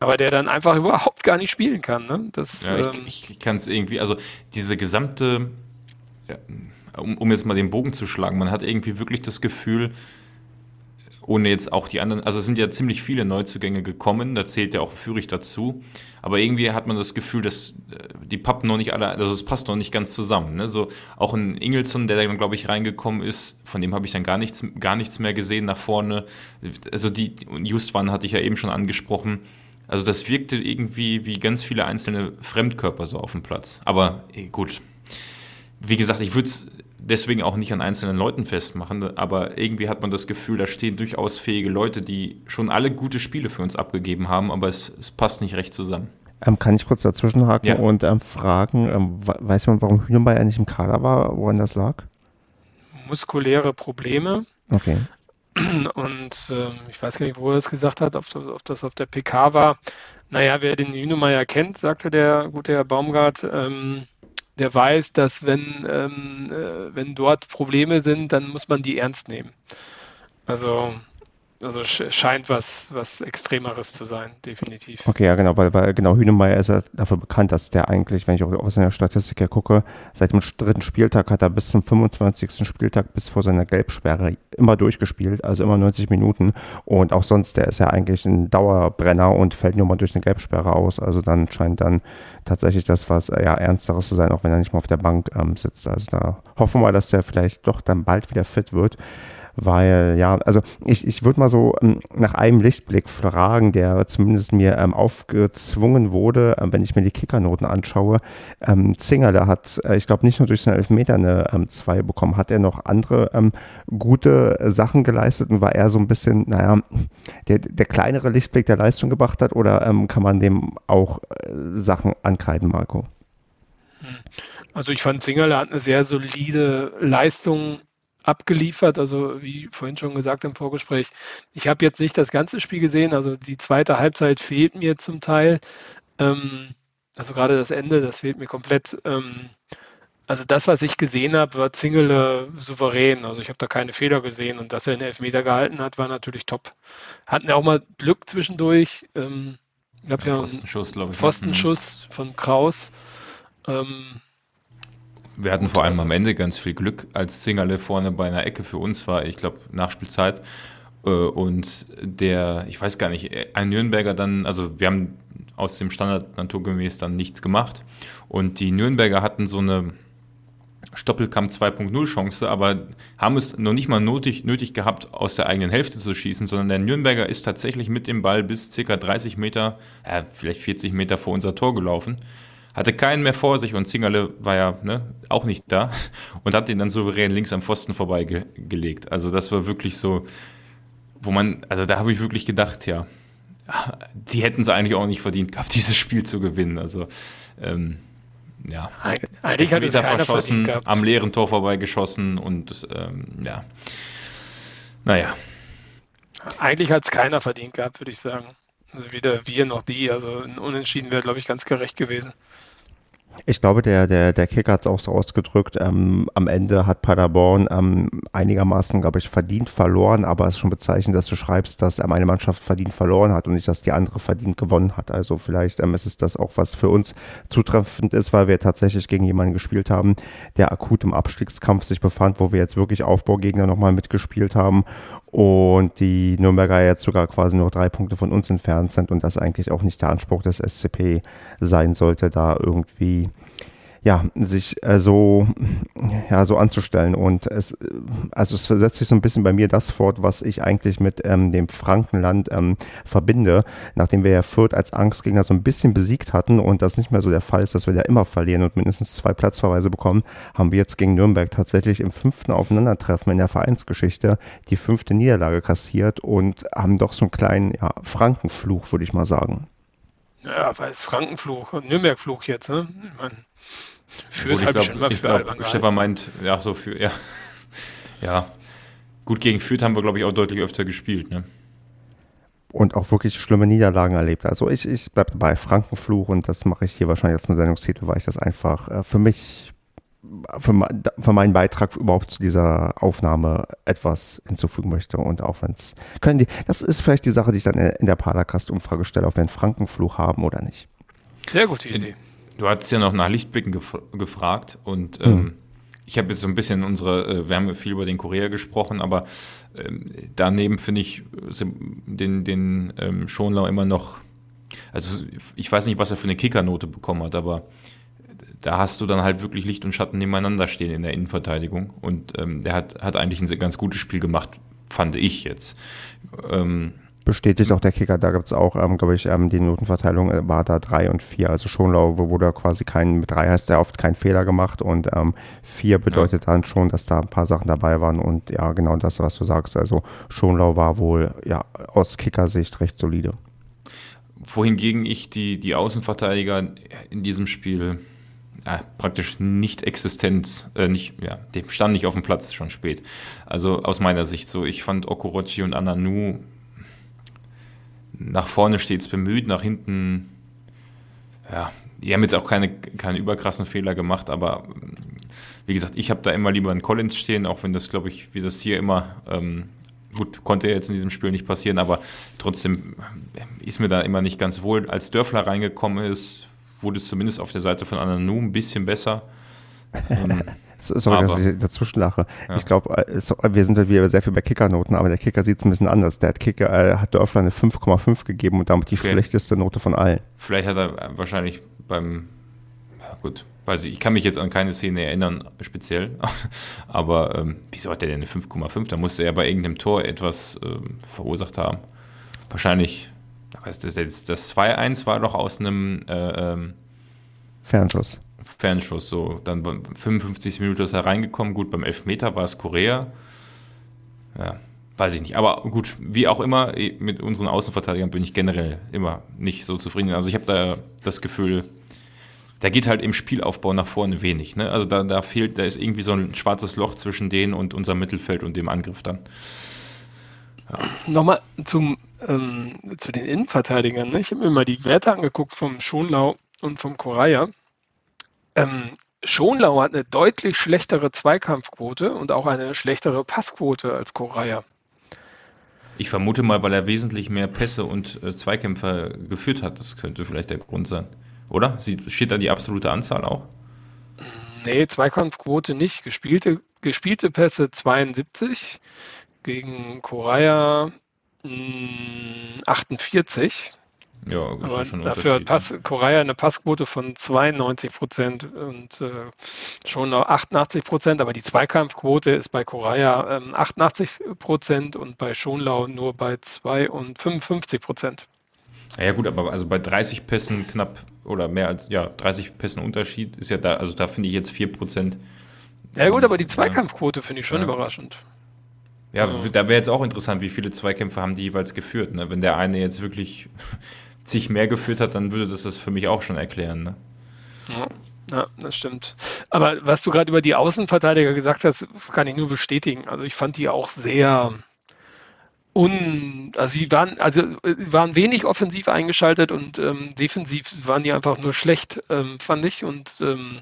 Aber der dann einfach überhaupt gar nicht spielen kann. Ne? Das, ja, ähm, ich, ich kann es irgendwie, also diese gesamte. Ja, um, um jetzt mal den Bogen zu schlagen, man hat irgendwie wirklich das Gefühl, ohne jetzt auch die anderen, also es sind ja ziemlich viele Neuzugänge gekommen, da zählt ja auch Fürich dazu, aber irgendwie hat man das Gefühl, dass äh, die Pappen noch nicht alle, also es passt noch nicht ganz zusammen. Ne? So auch ein Ingelsson, der dann glaube ich reingekommen ist, von dem habe ich dann gar nichts, gar nichts mehr gesehen nach vorne. Also die Justwan hatte ich ja eben schon angesprochen. Also das wirkte irgendwie wie ganz viele einzelne Fremdkörper so auf dem Platz. Aber eh, gut, wie gesagt, ich würde es deswegen auch nicht an einzelnen Leuten festmachen, aber irgendwie hat man das Gefühl, da stehen durchaus fähige Leute, die schon alle gute Spiele für uns abgegeben haben, aber es, es passt nicht recht zusammen. Ähm, kann ich kurz dazwischenhaken ja. und ähm, fragen, ähm, weiß man, warum Hühnermeier nicht im Kader war, woran das lag? Muskuläre Probleme. Okay. Und äh, ich weiß gar nicht, wo er es gesagt hat, ob das, ob das auf der PK war. Naja, wer den Hühnemeier kennt, sagte der gute Herr Baumgart, ähm, der weiß, dass wenn, ähm, äh, wenn dort Probleme sind, dann muss man die ernst nehmen. Also also scheint was, was Extremeres zu sein, definitiv. Okay, ja genau, weil, weil genau Hünemeyer ist ja dafür bekannt, dass der eigentlich, wenn ich auch aus seiner Statistik her gucke, seit dem dritten Spieltag hat er bis zum 25. Spieltag bis vor seiner Gelbsperre immer durchgespielt, also immer 90 Minuten und auch sonst, der ist ja eigentlich ein Dauerbrenner und fällt nur mal durch eine Gelbsperre aus, also dann scheint dann tatsächlich das was ja Ernsteres zu sein, auch wenn er nicht mal auf der Bank ähm, sitzt. Also da hoffen wir, dass der vielleicht doch dann bald wieder fit wird weil ja, also ich, ich würde mal so ähm, nach einem Lichtblick fragen, der zumindest mir ähm, aufgezwungen wurde, äh, wenn ich mir die Kickernoten anschaue. Ähm, Zingerle hat, äh, ich glaube, nicht nur durch seinen Elfmeter eine 2 ähm, bekommen, hat er noch andere ähm, gute Sachen geleistet und war er so ein bisschen, naja, der, der kleinere Lichtblick, der Leistung gebracht hat oder ähm, kann man dem auch äh, Sachen ankreiden, Marco? Also ich fand Zingerle hat eine sehr solide Leistung abgeliefert. Also wie vorhin schon gesagt im Vorgespräch, ich habe jetzt nicht das ganze Spiel gesehen, also die zweite Halbzeit fehlt mir zum Teil. Ähm, also gerade das Ende, das fehlt mir komplett. Ähm, also das, was ich gesehen habe, war Zingele souverän. Also ich habe da keine Fehler gesehen und dass er den Elfmeter gehalten hat, war natürlich top. Hatten ja auch mal Glück zwischendurch. Ähm, ich habe ja, Pfostenschuss, glaube ich. Ne? Pfostenschuss von Kraus. Ähm, wir hatten vor allem am Ende ganz viel Glück, als Zingerle vorne bei einer Ecke für uns war, ich glaube Nachspielzeit. Äh, und der, ich weiß gar nicht, ein Nürnberger dann, also wir haben aus dem Standard naturgemäß dann nichts gemacht. Und die Nürnberger hatten so eine Stoppelkamp 2.0 Chance, aber haben es noch nicht mal nötig, nötig gehabt, aus der eigenen Hälfte zu schießen, sondern der Nürnberger ist tatsächlich mit dem Ball bis ca. 30 Meter, äh, vielleicht 40 Meter vor unser Tor gelaufen hatte keinen mehr vor sich und Zingerle war ja ne, auch nicht da und hat ihn dann souverän links am Pfosten vorbeigelegt. Also das war wirklich so, wo man, also da habe ich wirklich gedacht, ja, die hätten es eigentlich auch nicht verdient gehabt, dieses Spiel zu gewinnen. Also ähm, ja, eigentlich hat es keiner verschossen, am leeren Tor vorbeigeschossen und ähm, ja, naja. Eigentlich hat es keiner verdient gehabt, würde ich sagen. Also weder wir noch die. Also ein Unentschieden wäre, glaube ich, ganz gerecht gewesen. Ich glaube, der, der, der Kicker hat es auch so ausgedrückt. Ähm, am Ende hat Paderborn ähm, einigermaßen, glaube ich, verdient verloren, aber es ist schon bezeichnend, dass du schreibst, dass ähm, eine Mannschaft verdient verloren hat und nicht, dass die andere verdient gewonnen hat. Also vielleicht ähm, ist es das auch, was für uns zutreffend ist, weil wir tatsächlich gegen jemanden gespielt haben, der akut im Abstiegskampf sich befand, wo wir jetzt wirklich Aufbaugegner nochmal mitgespielt haben und die Nürnberger jetzt sogar quasi nur drei Punkte von uns entfernt sind und das eigentlich auch nicht der Anspruch des SCP sein sollte, da irgendwie ja, sich äh, so, ja, so anzustellen. Und es, äh, also es versetzt sich so ein bisschen bei mir das fort, was ich eigentlich mit ähm, dem Frankenland ähm, verbinde, nachdem wir ja Fürth als Angstgegner so ein bisschen besiegt hatten und das nicht mehr so der Fall ist, dass wir da immer verlieren und mindestens zwei Platzverweise bekommen, haben wir jetzt gegen Nürnberg tatsächlich im fünften Aufeinandertreffen in der Vereinsgeschichte die fünfte Niederlage kassiert und haben doch so einen kleinen ja, Frankenfluch, würde ich mal sagen. Ja, weil es Frankenfluch und Nürnbergfluch jetzt, ne? Ich meine, Fürth Gut, ich glaube, glaub, Stefan meint, ja, so für, ja. ja. Gut, gegen Fürth haben wir, glaube ich, auch deutlich öfter gespielt, ne? Und auch wirklich schlimme Niederlagen erlebt. Also ich, ich bleibe dabei, Frankenfluch und das mache ich hier wahrscheinlich als Sendungstitel, weil ich das einfach äh, für mich, für, für, meinen Beitrag überhaupt zu dieser Aufnahme etwas hinzufügen möchte. Und auch wenn es, können die, das ist vielleicht die Sache, die ich dann in der Padercast-Umfrage stelle, ob wir einen Frankenfluch haben oder nicht. Sehr gute Idee. Du hast ja noch nach Lichtblicken gef gefragt und ähm, mhm. ich habe jetzt so ein bisschen unsere, äh, wir haben viel über den Korea gesprochen, aber ähm, daneben finde ich den, den ähm, Schonlau immer noch, also ich weiß nicht, was er für eine Kickernote bekommen hat, aber da hast du dann halt wirklich Licht und Schatten nebeneinander stehen in der Innenverteidigung und ähm, der hat, hat eigentlich ein ganz gutes Spiel gemacht, fand ich jetzt. Ähm, bestätigt auch der Kicker. Da gibt es auch, ähm, glaube ich, ähm, die Notenverteilung äh, war da drei und vier. Also Schonlau wurde quasi kein, mit drei heißt der oft keinen Fehler gemacht und ähm, vier bedeutet ja. dann schon, dass da ein paar Sachen dabei waren und ja, genau das, was du sagst. Also Schonlau war wohl ja aus Kickersicht recht solide. Wohingegen ich die, die Außenverteidiger in diesem Spiel ja, praktisch nicht existent, äh, nicht, ja, dem stand nicht auf dem Platz, schon spät. Also aus meiner Sicht so, ich fand Okorochi und Ananu nach vorne stets bemüht, nach hinten, ja, die haben jetzt auch keine, keine überkrassen Fehler gemacht, aber wie gesagt, ich habe da immer lieber einen Collins stehen, auch wenn das, glaube ich, wie das hier immer, ähm, gut, konnte jetzt in diesem Spiel nicht passieren, aber trotzdem ist mir da immer nicht ganz wohl. Als Dörfler reingekommen ist, wurde es zumindest auf der Seite von Ananu ein bisschen besser. Ähm, Sorry, aber, dass ich dazwischen lache. Ja. Ich glaube, äh, wir sind halt wieder sehr viel bei Kickernoten, aber der Kicker sieht es ein bisschen anders. Der hat, Kicker, äh, hat Dörfler eine 5,5 gegeben und damit die okay. schlechteste Note von allen. Vielleicht hat er wahrscheinlich beim, gut, weiß ich, ich kann mich jetzt an keine Szene erinnern, speziell, aber ähm, wieso hat der denn eine 5,5? Da musste er bei irgendeinem Tor etwas ähm, verursacht haben. Wahrscheinlich, das, das, das 2-1 war doch aus einem äh, ähm, Fernschuss. Fernschuss. So, dann 55 Minuten ist er reingekommen. Gut, beim Elfmeter war es Korea. Ja, weiß ich nicht. Aber gut, wie auch immer, mit unseren Außenverteidigern bin ich generell immer nicht so zufrieden. Also ich habe da das Gefühl, da geht halt im Spielaufbau nach vorne wenig. Ne? Also da, da fehlt, da ist irgendwie so ein schwarzes Loch zwischen denen und unserem Mittelfeld und dem Angriff dann. Ja. Nochmal zum, ähm, zu den Innenverteidigern. Ne? Ich habe mir mal die Werte angeguckt vom Schonlau und vom Koraya. Ähm, Schonlau hat eine deutlich schlechtere Zweikampfquote und auch eine schlechtere Passquote als Koraya. Ich vermute mal, weil er wesentlich mehr Pässe und äh, Zweikämpfer geführt hat. Das könnte vielleicht der Grund sein. Oder? steht da die absolute Anzahl auch? Nee, Zweikampfquote nicht. Gespielte, gespielte Pässe 72 gegen Koraya 48. Ja, Aber dafür hat Pass, Korea eine Passquote von 92 Prozent und äh, schon noch 88 Prozent, aber die Zweikampfquote ist bei Korea ähm, 88 Prozent und bei Schonlau nur bei 2 und 55 Prozent. Ja gut, aber also bei 30 Pässen knapp oder mehr als ja 30 Pässen Unterschied ist ja da, also da finde ich jetzt 4 Prozent. Ja gut, aber die Zweikampfquote finde ich schon ja. überraschend. Ja, also. da wäre jetzt auch interessant, wie viele Zweikämpfe haben die jeweils geführt. Ne? Wenn der eine jetzt wirklich zig mehr geführt hat, dann würde das das für mich auch schon erklären. Ne? Ja. Ja, das stimmt. Aber was du gerade über die Außenverteidiger gesagt hast, kann ich nur bestätigen. Also ich fand die auch sehr, un, also sie waren, also waren wenig offensiv eingeschaltet und ähm, defensiv waren die einfach nur schlecht, ähm, fand ich. Und ähm,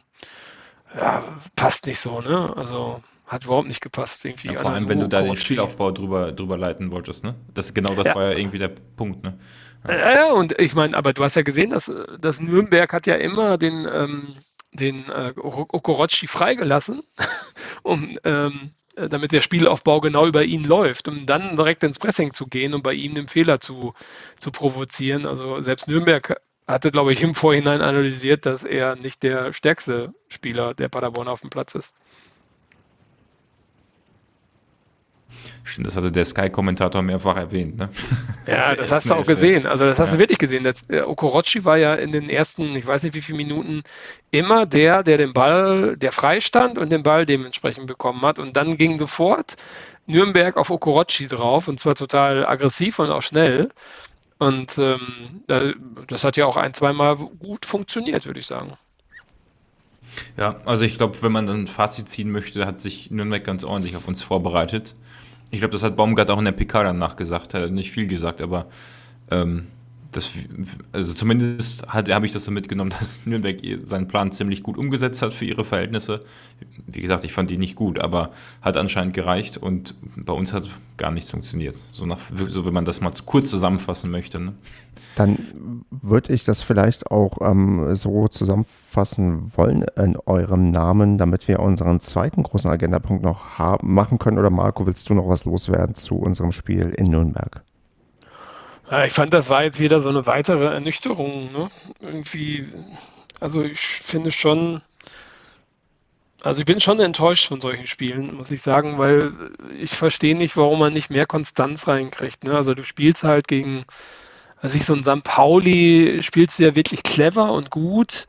ja, passt nicht so, ne? Also hat überhaupt nicht gepasst. Irgendwie ja, vor allem, wenn du da den Spielaufbau drüber, drüber leiten wolltest, ne? Das, genau das ja. war ja irgendwie der Punkt, ne? Ja, ja und ich meine, aber du hast ja gesehen, dass, dass Nürnberg hat ja immer den, ähm, den äh, Okorochi freigelassen, um ähm, damit der Spielaufbau genau über ihn läuft, um dann direkt ins Pressing zu gehen und bei ihm den Fehler zu, zu provozieren. Also selbst Nürnberg hatte, glaube ich, im Vorhinein analysiert, dass er nicht der stärkste Spieler der Paderborn auf dem Platz ist. Stimmt, das hatte der Sky-Kommentator mehrfach erwähnt. Ne? Ja, das hast du auch gesehen. Also das hast ja. du wirklich gesehen. Das, äh, Okorochi war ja in den ersten, ich weiß nicht wie viele Minuten, immer der, der den Ball, der frei stand und den Ball dementsprechend bekommen hat. Und dann ging sofort Nürnberg auf Okorochi drauf und zwar total aggressiv und auch schnell. Und ähm, das hat ja auch ein, zweimal gut funktioniert, würde ich sagen. Ja, also ich glaube, wenn man dann ein Fazit ziehen möchte, hat sich Nürnberg ganz ordentlich auf uns vorbereitet. Ich glaube, das hat Baumgart auch in der PK danach gesagt. Er hat nicht viel gesagt, aber ähm, das, also zumindest habe ich das so mitgenommen, dass Nürnberg seinen Plan ziemlich gut umgesetzt hat für ihre Verhältnisse. Wie gesagt, ich fand die nicht gut, aber hat anscheinend gereicht und bei uns hat gar nichts funktioniert. So, nach, so wenn man das mal kurz zusammenfassen möchte. Ne? Dann würde ich das vielleicht auch ähm, so zusammenfassen wollen in eurem Namen, damit wir unseren zweiten großen Agendapunkt noch haben, machen können. Oder Marco, willst du noch was loswerden zu unserem Spiel in Nürnberg? Ich fand, das war jetzt wieder so eine weitere Ernüchterung. Ne? Irgendwie, also ich finde schon, also ich bin schon enttäuscht von solchen Spielen, muss ich sagen, weil ich verstehe nicht, warum man nicht mehr Konstanz reinkriegt. Ne? Also du spielst halt gegen, also ich so ein St. Pauli spielst du ja wirklich clever und gut.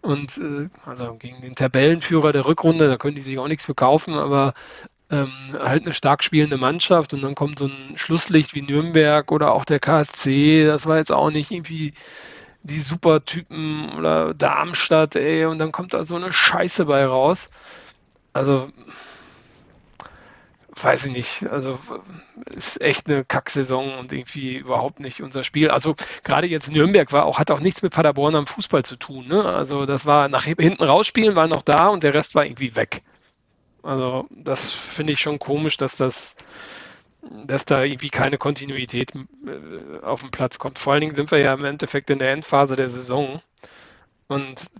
Und äh, also gegen den Tabellenführer der Rückrunde, da können die sich auch nichts verkaufen, aber ähm, halt eine stark spielende Mannschaft und dann kommt so ein Schlusslicht wie Nürnberg oder auch der KSC, das war jetzt auch nicht irgendwie die Supertypen oder Darmstadt, ey, und dann kommt da so eine Scheiße bei raus. Also, weiß ich nicht, also ist echt eine Kacksaison und irgendwie überhaupt nicht unser Spiel. Also gerade jetzt Nürnberg war auch, hat auch nichts mit Paderborn am Fußball zu tun. Ne? Also das war nach hinten rausspielen, war noch da und der Rest war irgendwie weg. Also das finde ich schon komisch, dass das, dass da irgendwie keine Kontinuität äh, auf den Platz kommt. Vor allen Dingen sind wir ja im Endeffekt in der Endphase der Saison. Und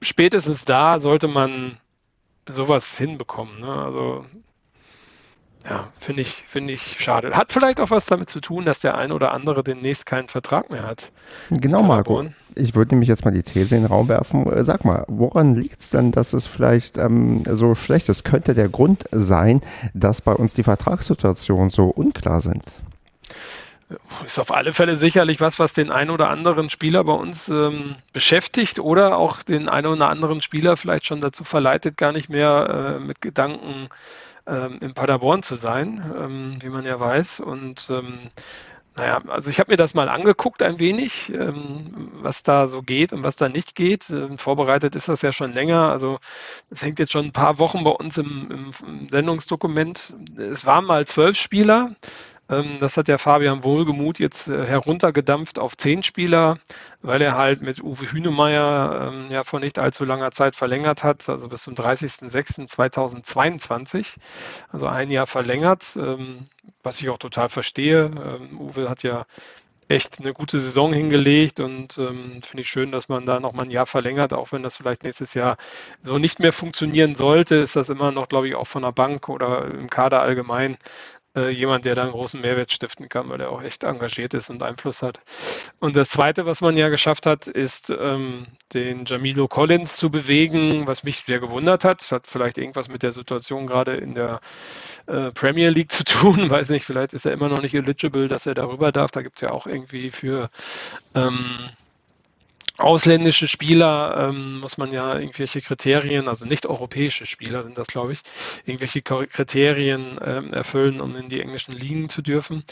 spätestens da sollte man sowas hinbekommen. Ne? Also ja, finde ich, finde ich schade. Hat vielleicht auch was damit zu tun, dass der ein oder andere demnächst keinen Vertrag mehr hat. Genau, Marco. Ich würde nämlich jetzt mal die These in den Raum werfen. Äh, sag mal, woran liegt es denn, dass es vielleicht ähm, so schlecht ist? Könnte der Grund sein, dass bei uns die Vertragssituationen so unklar sind? Ist auf alle Fälle sicherlich was, was den einen oder anderen Spieler bei uns ähm, beschäftigt oder auch den einen oder anderen Spieler vielleicht schon dazu verleitet, gar nicht mehr äh, mit Gedanken ähm, in Paderborn zu sein, ähm, wie man ja weiß. Und ähm, naja, also ich habe mir das mal angeguckt ein wenig, ähm, was da so geht und was da nicht geht. Ähm, vorbereitet ist das ja schon länger. Also es hängt jetzt schon ein paar Wochen bei uns im, im, im Sendungsdokument. Es waren mal zwölf Spieler. Ähm, das hat der Fabian Wohlgemuth jetzt äh, heruntergedampft auf zehn Spieler, weil er halt mit Uwe Hünemeyer ähm, ja vor nicht allzu langer Zeit verlängert hat, also bis zum 30.06.2022, also ein Jahr verlängert, ähm, was ich auch total verstehe. Uwe hat ja echt eine gute Saison hingelegt und ähm, finde ich schön, dass man da nochmal ein Jahr verlängert, auch wenn das vielleicht nächstes Jahr so nicht mehr funktionieren sollte, ist das immer noch, glaube ich, auch von der Bank oder im Kader allgemein äh, jemand, der da einen großen Mehrwert stiften kann, weil er auch echt engagiert ist und Einfluss hat. Und das Zweite, was man ja geschafft hat, ist ähm, den Jamilo Collins zu bewegen, was mich sehr gewundert hat. Das hat vielleicht irgendwas mit der Situation gerade in der äh, Premier League zu tun. Weiß nicht, vielleicht ist er immer noch nicht eligible, dass er darüber darf. Da gibt es ja auch irgendwie für ähm, ausländische Spieler ähm, muss man ja irgendwelche Kriterien, also nicht europäische Spieler sind das, glaube ich, irgendwelche Kriterien ähm, erfüllen, um in die englischen Ligen zu dürfen.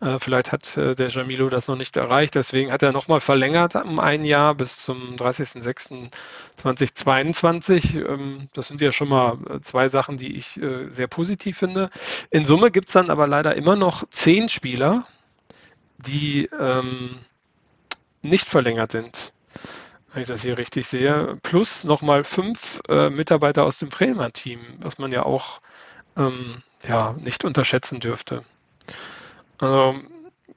Äh, vielleicht hat äh, der Jamilo das noch nicht erreicht, deswegen hat er nochmal verlängert um ein Jahr bis zum 30.06.2022. Ähm, das sind ja schon mal äh, zwei Sachen, die ich äh, sehr positiv finde. In Summe gibt es dann aber leider immer noch zehn Spieler, die ähm, nicht verlängert sind wenn ich das hier richtig sehe, plus nochmal fünf äh, Mitarbeiter aus dem Bremer-Team, was man ja auch ähm, ja, nicht unterschätzen dürfte. Also,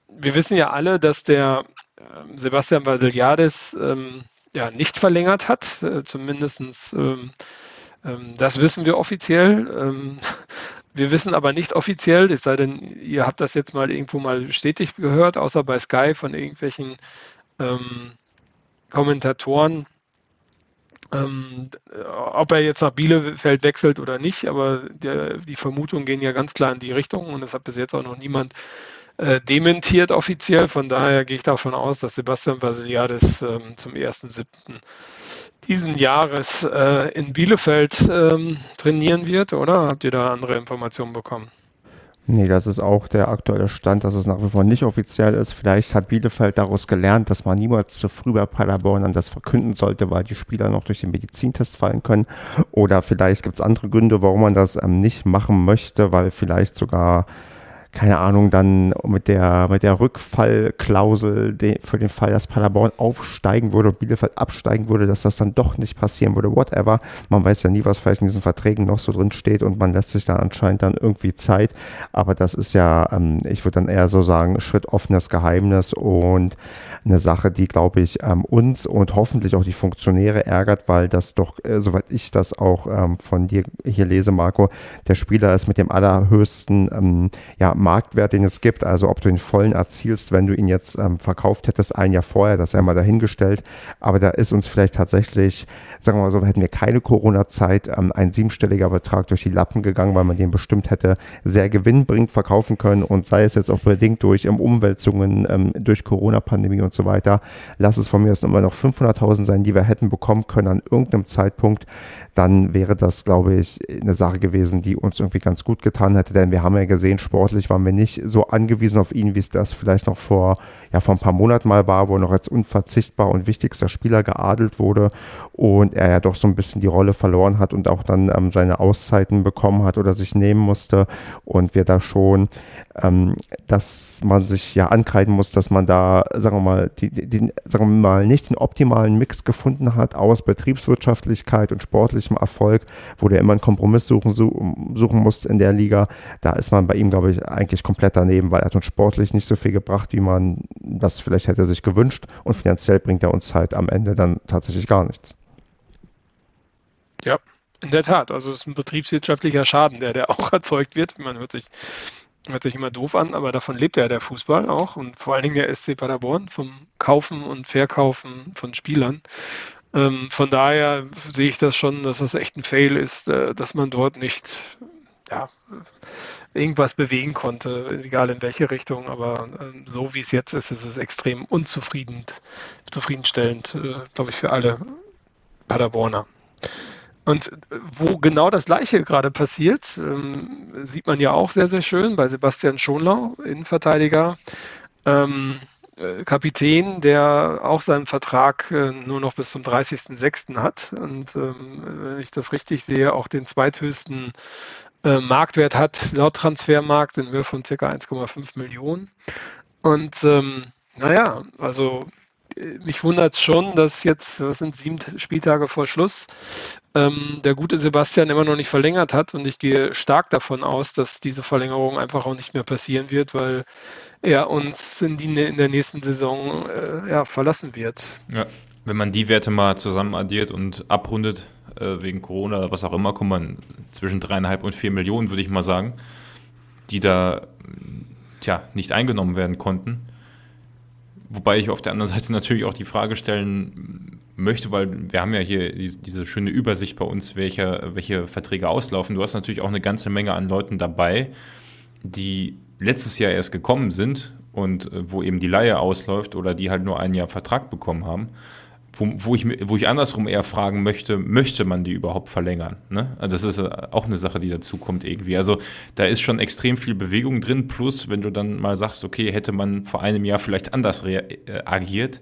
wir wissen ja alle, dass der äh, Sebastian Vasiliades ähm, ja, nicht verlängert hat, äh, zumindest ähm, ähm, das wissen wir offiziell. Ähm, wir wissen aber nicht offiziell, es sei denn, ihr habt das jetzt mal irgendwo mal bestätigt gehört, außer bei Sky von irgendwelchen ähm, Kommentatoren, ähm, ob er jetzt nach Bielefeld wechselt oder nicht, aber der, die Vermutungen gehen ja ganz klar in die Richtung und es hat bis jetzt auch noch niemand äh, dementiert offiziell. Von daher gehe ich davon aus, dass Sebastian Vasiliades ähm, zum 1.7. diesen Jahres äh, in Bielefeld ähm, trainieren wird, oder? Habt ihr da andere Informationen bekommen? Nee, das ist auch der aktuelle Stand, dass es nach wie vor nicht offiziell ist. Vielleicht hat Bielefeld daraus gelernt, dass man niemals zu früh bei Paderborn an das verkünden sollte, weil die Spieler noch durch den Medizintest fallen können. Oder vielleicht gibt es andere Gründe, warum man das ähm, nicht machen möchte, weil vielleicht sogar keine Ahnung, dann mit der, mit der Rückfallklausel für den Fall, dass Paderborn aufsteigen würde und Bielefeld absteigen würde, dass das dann doch nicht passieren würde, whatever. Man weiß ja nie, was vielleicht in diesen Verträgen noch so drin steht und man lässt sich dann anscheinend dann irgendwie Zeit. Aber das ist ja, ähm, ich würde dann eher so sagen, Schritt offenes Geheimnis und eine Sache, die, glaube ich, ähm, uns und hoffentlich auch die Funktionäre ärgert, weil das doch, äh, soweit ich das auch ähm, von dir hier lese, Marco, der Spieler ist mit dem allerhöchsten ja, Marktwert, den es gibt. Also ob du den vollen erzielst, wenn du ihn jetzt ähm, verkauft hättest, ein Jahr vorher, das sei mal dahingestellt. Aber da ist uns vielleicht tatsächlich, sagen wir mal so, hätten wir keine Corona-Zeit, ähm, ein siebenstelliger Betrag durch die Lappen gegangen, weil man den bestimmt hätte sehr gewinnbringend verkaufen können und sei es jetzt auch bedingt durch ähm, Umwälzungen, ähm, durch Corona-Pandemie und so weiter. Lass es von mir aus immer noch 500.000 sein, die wir hätten bekommen können an irgendeinem Zeitpunkt dann wäre das, glaube ich, eine Sache gewesen, die uns irgendwie ganz gut getan hätte. Denn wir haben ja gesehen, sportlich waren wir nicht so angewiesen auf ihn, wie es das vielleicht noch vor, ja, vor ein paar Monaten mal war, wo er noch als unverzichtbar und wichtigster Spieler geadelt wurde und er ja doch so ein bisschen die Rolle verloren hat und auch dann ähm, seine Auszeiten bekommen hat oder sich nehmen musste und wir da schon, ähm, dass man sich ja ankreiden muss, dass man da, sagen wir mal, die, die, sagen wir mal, nicht den optimalen Mix gefunden hat aus Betriebswirtschaftlichkeit und sportlich sportlichem Erfolg, wo du immer einen Kompromiss suchen, suchen musst in der Liga. Da ist man bei ihm, glaube ich, eigentlich komplett daneben, weil er hat uns sportlich nicht so viel gebracht, wie man das vielleicht hätte sich gewünscht. Und finanziell bringt er uns halt am Ende dann tatsächlich gar nichts. Ja, in der Tat. Also es ist ein betriebswirtschaftlicher Schaden, der, der auch erzeugt wird. Man hört sich, hört sich immer doof an, aber davon lebt ja der Fußball auch und vor allen Dingen der SC Paderborn vom Kaufen und Verkaufen von Spielern. Ähm, von daher sehe ich das schon, dass das echt ein Fail ist, äh, dass man dort nicht ja, irgendwas bewegen konnte, egal in welche Richtung. Aber äh, so wie es jetzt ist, ist es extrem unzufrieden, zufriedenstellend, äh, glaube ich, für alle Paderborner. Und äh, wo genau das Gleiche gerade passiert, ähm, sieht man ja auch sehr, sehr schön bei Sebastian Schonlau, Innenverteidiger. Ähm, äh, Kapitän, der auch seinen Vertrag äh, nur noch bis zum 30.06. hat und ähm, wenn ich das richtig sehe, auch den zweithöchsten äh, Marktwert hat laut Transfermarkt in Höhe von ca. 1,5 Millionen. Und ähm, naja, also mich wundert es schon, dass jetzt, was sind sieben Spieltage vor Schluss, ähm, der gute Sebastian immer noch nicht verlängert hat. Und ich gehe stark davon aus, dass diese Verlängerung einfach auch nicht mehr passieren wird, weil er uns in, die, in der nächsten Saison äh, ja, verlassen wird. Ja, wenn man die Werte mal zusammen addiert und abrundet, äh, wegen Corona was auch immer, kommt man zwischen dreieinhalb und vier Millionen, würde ich mal sagen, die da tja, nicht eingenommen werden konnten. Wobei ich auf der anderen Seite natürlich auch die Frage stellen möchte, weil wir haben ja hier diese schöne Übersicht bei uns, welche, welche Verträge auslaufen. Du hast natürlich auch eine ganze Menge an Leuten dabei, die letztes Jahr erst gekommen sind und äh, wo eben die Leihe ausläuft oder die halt nur ein Jahr Vertrag bekommen haben, wo, wo, ich, wo ich andersrum eher fragen möchte, möchte man die überhaupt verlängern? Ne? Also das ist äh, auch eine Sache, die dazu kommt irgendwie. Also da ist schon extrem viel Bewegung drin, plus wenn du dann mal sagst, okay, hätte man vor einem Jahr vielleicht anders reagiert, äh,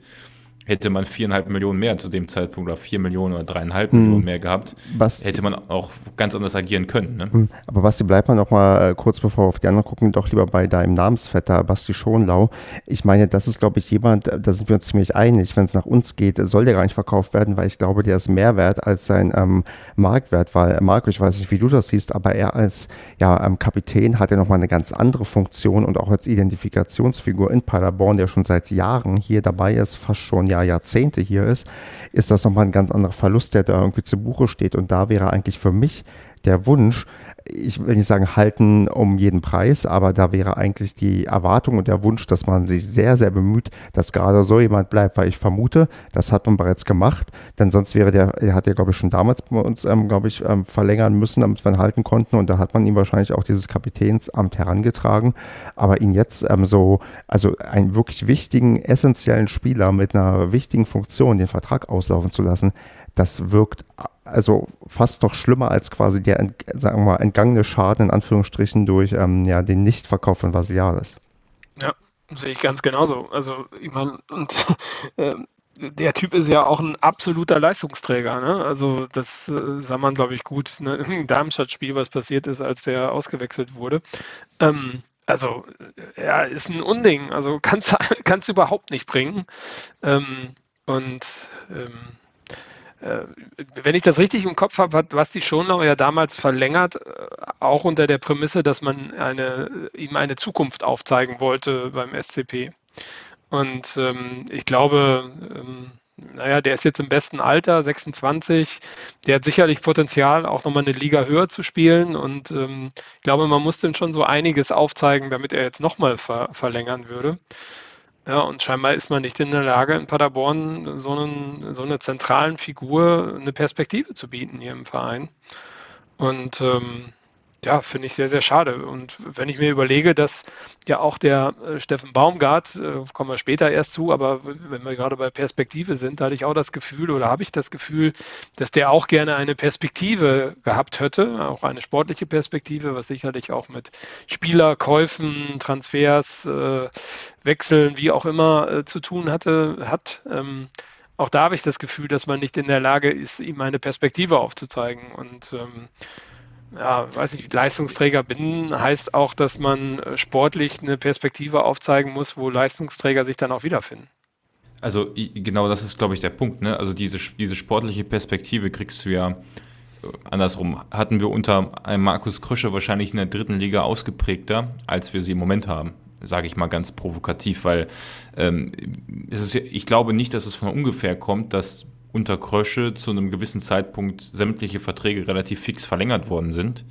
hätte man viereinhalb Millionen mehr zu dem Zeitpunkt oder vier Millionen oder dreieinhalb hm. Millionen mehr gehabt, was, hätte man auch ganz anders agieren können. Ne? Hm. Aber Basti, bleibt man noch mal äh, kurz bevor wir auf die anderen gucken, doch lieber bei deinem Namensvetter Basti Schonlau. Ich meine, das ist, glaube ich, jemand, äh, da sind wir uns ziemlich einig, wenn es nach uns geht, soll der gar nicht verkauft werden, weil ich glaube, der ist mehr wert als sein ähm, Marktwert, weil Marco, ich weiß nicht, wie du das siehst, aber er als ja, ähm, Kapitän hat ja nochmal eine ganz andere Funktion und auch als Identifikationsfigur in Paderborn, der schon seit Jahren hier dabei ist, fast schon ja Jahrzehnte hier ist, ist das nochmal ein ganz anderer Verlust, der da irgendwie zu Buche steht. Und da wäre eigentlich für mich der Wunsch, ich will nicht sagen halten um jeden Preis, aber da wäre eigentlich die Erwartung und der Wunsch, dass man sich sehr, sehr bemüht, dass gerade so jemand bleibt, weil ich vermute, das hat man bereits gemacht, denn sonst wäre der, er hat ja glaube ich schon damals bei uns, ähm, glaube ich, ähm, verlängern müssen, damit wir ihn halten konnten und da hat man ihm wahrscheinlich auch dieses Kapitänsamt herangetragen, aber ihn jetzt ähm, so, also einen wirklich wichtigen, essentiellen Spieler mit einer wichtigen Funktion den Vertrag auslaufen zu lassen, das wirkt also fast noch schlimmer als quasi der, sagen wir mal, entgangene Schaden in Anführungsstrichen durch ähm, ja, den Nichtverkauf von Vasiliades. Ja, sehe ich ganz genauso. Also ich meine, und äh, der Typ ist ja auch ein absoluter Leistungsträger. Ne? Also das äh, sah man, glaube ich, gut ne? im Darmstadt-Spiel, was passiert ist, als der ausgewechselt wurde. Ähm, also er ist ein Unding. Also kannst du überhaupt nicht bringen. Ähm, und ähm, äh, wenn ich das richtig im Kopf habe, hat Basti Schonlau ja damals verlängert, äh, auch unter der Prämisse, dass man eine, ihm eine Zukunft aufzeigen wollte beim SCP. Und ähm, ich glaube, ähm, naja, der ist jetzt im besten Alter, 26. Der hat sicherlich Potenzial, auch nochmal eine Liga höher zu spielen. Und ähm, ich glaube, man muss dem schon so einiges aufzeigen, damit er jetzt nochmal ver verlängern würde. Ja, und scheinbar ist man nicht in der Lage, in Paderborn so, einen, so eine zentralen Figur eine Perspektive zu bieten hier im Verein. Und ähm, ja, finde ich sehr, sehr schade. Und wenn ich mir überlege, dass ja auch der äh, Steffen Baumgart, äh, kommen wir später erst zu, aber wenn wir gerade bei Perspektive sind, da hatte ich auch das Gefühl oder habe ich das Gefühl, dass der auch gerne eine Perspektive gehabt hätte, auch eine sportliche Perspektive, was sicherlich auch mit Spielerkäufen, Transfers, äh, Wechseln, wie auch immer äh, zu tun hatte, hat. Ähm, auch da habe ich das Gefühl, dass man nicht in der Lage ist, ihm eine Perspektive aufzuzeigen. Und ähm, ja, weiß ich, Leistungsträger bin, heißt auch, dass man äh, sportlich eine Perspektive aufzeigen muss, wo Leistungsträger sich dann auch wiederfinden. Also genau das ist, glaube ich, der Punkt. Ne? Also diese, diese sportliche Perspektive kriegst du ja äh, andersrum. Hatten wir unter einem Markus Krösche wahrscheinlich in der dritten Liga ausgeprägter, als wir sie im Moment haben. Sage ich mal ganz provokativ, weil ähm, es ist, ich glaube nicht, dass es von ungefähr kommt, dass unter Krösche zu einem gewissen Zeitpunkt sämtliche Verträge relativ fix verlängert worden sind.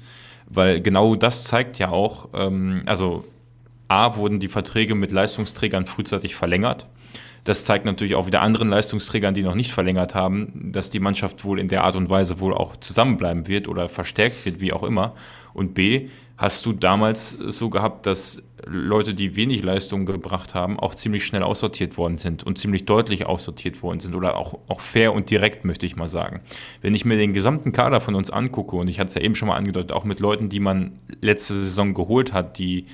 Weil genau das zeigt ja auch, ähm, also A, wurden die Verträge mit Leistungsträgern frühzeitig verlängert. Das zeigt natürlich auch wieder anderen Leistungsträgern, die noch nicht verlängert haben, dass die Mannschaft wohl in der Art und Weise wohl auch zusammenbleiben wird oder verstärkt wird, wie auch immer. Und B, hast du damals so gehabt, dass Leute, die wenig Leistung gebracht haben, auch ziemlich schnell aussortiert worden sind und ziemlich deutlich aussortiert worden sind oder auch, auch fair und direkt, möchte ich mal sagen. Wenn ich mir den gesamten Kader von uns angucke, und ich hatte es ja eben schon mal angedeutet, auch mit Leuten, die man letzte Saison geholt hat, die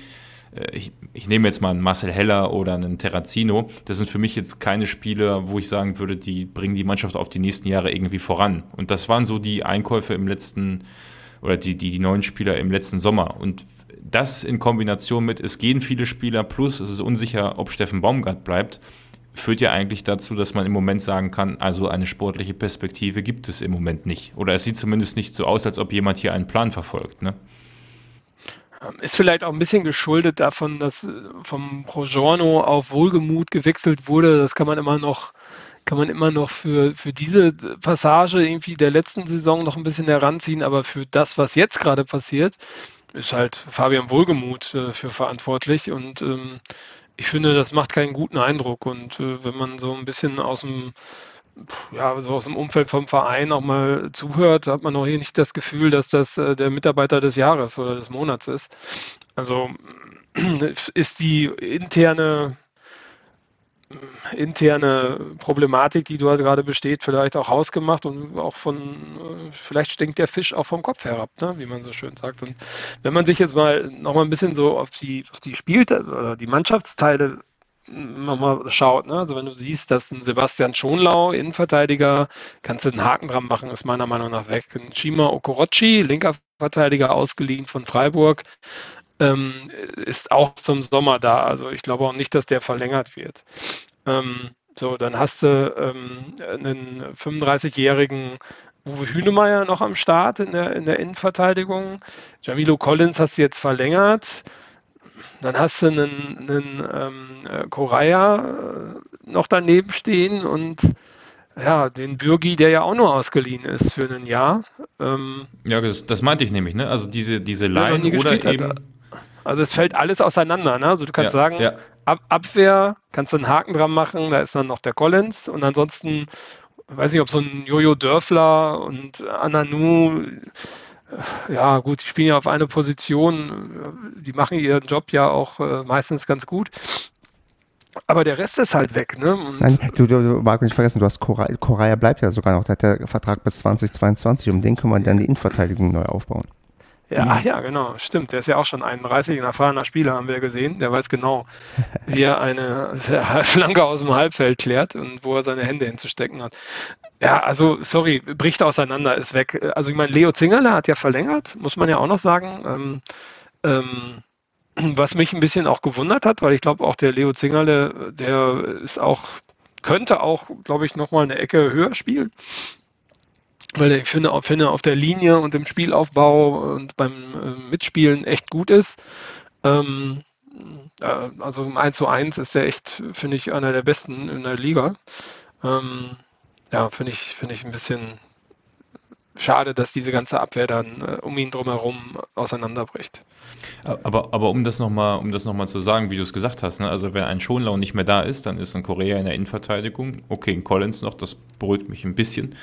äh, ich, ich, nehme jetzt mal einen Marcel Heller oder einen Terrazino. Das sind für mich jetzt keine Spieler, wo ich sagen würde, die bringen die Mannschaft auf die nächsten Jahre irgendwie voran. Und das waren so die Einkäufe im letzten oder die, die, die neuen Spieler im letzten Sommer. Und das in Kombination mit, es gehen viele Spieler, plus es ist unsicher, ob Steffen Baumgart bleibt, führt ja eigentlich dazu, dass man im Moment sagen kann, also eine sportliche Perspektive gibt es im Moment nicht. Oder es sieht zumindest nicht so aus, als ob jemand hier einen Plan verfolgt. Ne? Ist vielleicht auch ein bisschen geschuldet davon, dass äh, vom Progiorno auf Wohlgemut gewechselt wurde. Das kann man immer noch, kann man immer noch für, für diese Passage irgendwie der letzten Saison noch ein bisschen heranziehen, aber für das, was jetzt gerade passiert, ist halt Fabian Wohlgemut äh, für verantwortlich und ähm, ich finde, das macht keinen guten Eindruck und äh, wenn man so ein bisschen aus dem ja, so aus dem Umfeld vom Verein auch mal zuhört, hat man auch hier nicht das Gefühl, dass das äh, der Mitarbeiter des Jahres oder des Monats ist. Also ist die interne interne Problematik, die dort gerade besteht, vielleicht auch hausgemacht und auch von, äh, vielleicht stinkt der Fisch auch vom Kopf herab, ne? wie man so schön sagt. Und wenn man sich jetzt mal noch mal ein bisschen so auf die, auf die Spiel oder die Mannschaftsteile nochmal schaut, ne? also wenn du siehst, dass ein Sebastian Schonlau, Innenverteidiger, kannst du einen Haken dran machen, ist meiner Meinung nach weg. Ein Shima Okorochi, linker Verteidiger, ausgeliehen von Freiburg, ähm, ist auch zum Sommer da. Also ich glaube auch nicht, dass der verlängert wird. Ähm, so, dann hast du ähm, einen 35-jährigen Uwe Hünemeyer noch am Start in der, in der Innenverteidigung. Jamilo Collins hast du jetzt verlängert. Dann hast du einen, einen ähm, äh, Koraya äh, noch daneben stehen und ja, den Bürgi, der ja auch nur ausgeliehen ist für ein Jahr. Ähm, ja, das, das, meinte ich nämlich, ne? Also diese, diese Line oder eben. Hat. Also es fällt alles auseinander, ne? Also du kannst ja, sagen, ja. Ab Abwehr kannst du einen Haken dran machen, da ist dann noch der Collins und ansonsten, weiß nicht, ob so ein Jojo Dörfler und Ananu ja gut, die spielen ja auf eine Position, die machen ihren Job ja auch äh, meistens ganz gut. Aber der Rest ist halt weg, ne? Und Nein, du, du, du Marco, nicht vergessen, du hast Koraya bleibt ja sogar noch, der hat der Vertrag bis 2022, um den kann man dann die Innenverteidigung neu aufbauen. Ja, ach ja, genau, stimmt. Der ist ja auch schon 31, ein erfahrener Spieler, haben wir gesehen. Der weiß genau, wie er eine Flanke aus dem Halbfeld klärt und wo er seine Hände hinzustecken hat. Ja, also, sorry, bricht auseinander, ist weg. Also, ich meine, Leo Zingerle hat ja verlängert, muss man ja auch noch sagen. Ähm, ähm, was mich ein bisschen auch gewundert hat, weil ich glaube, auch der Leo Zingerle, der ist auch, könnte auch, glaube ich, nochmal eine Ecke höher spielen weil ich finde, finde auf der Linie und im Spielaufbau und beim äh, Mitspielen echt gut ist. Ähm, äh, also im 1 zu 1 ist er echt, finde ich, einer der besten in der Liga. Ähm, ja, finde ich, finde ich ein bisschen schade, dass diese ganze Abwehr dann äh, um ihn drumherum auseinanderbricht. Aber, aber um das nochmal um noch zu sagen, wie du es gesagt hast, ne? also wenn ein Schonlau nicht mehr da ist, dann ist ein Korea in der Innenverteidigung, okay, ein Collins noch, das beruhigt mich ein bisschen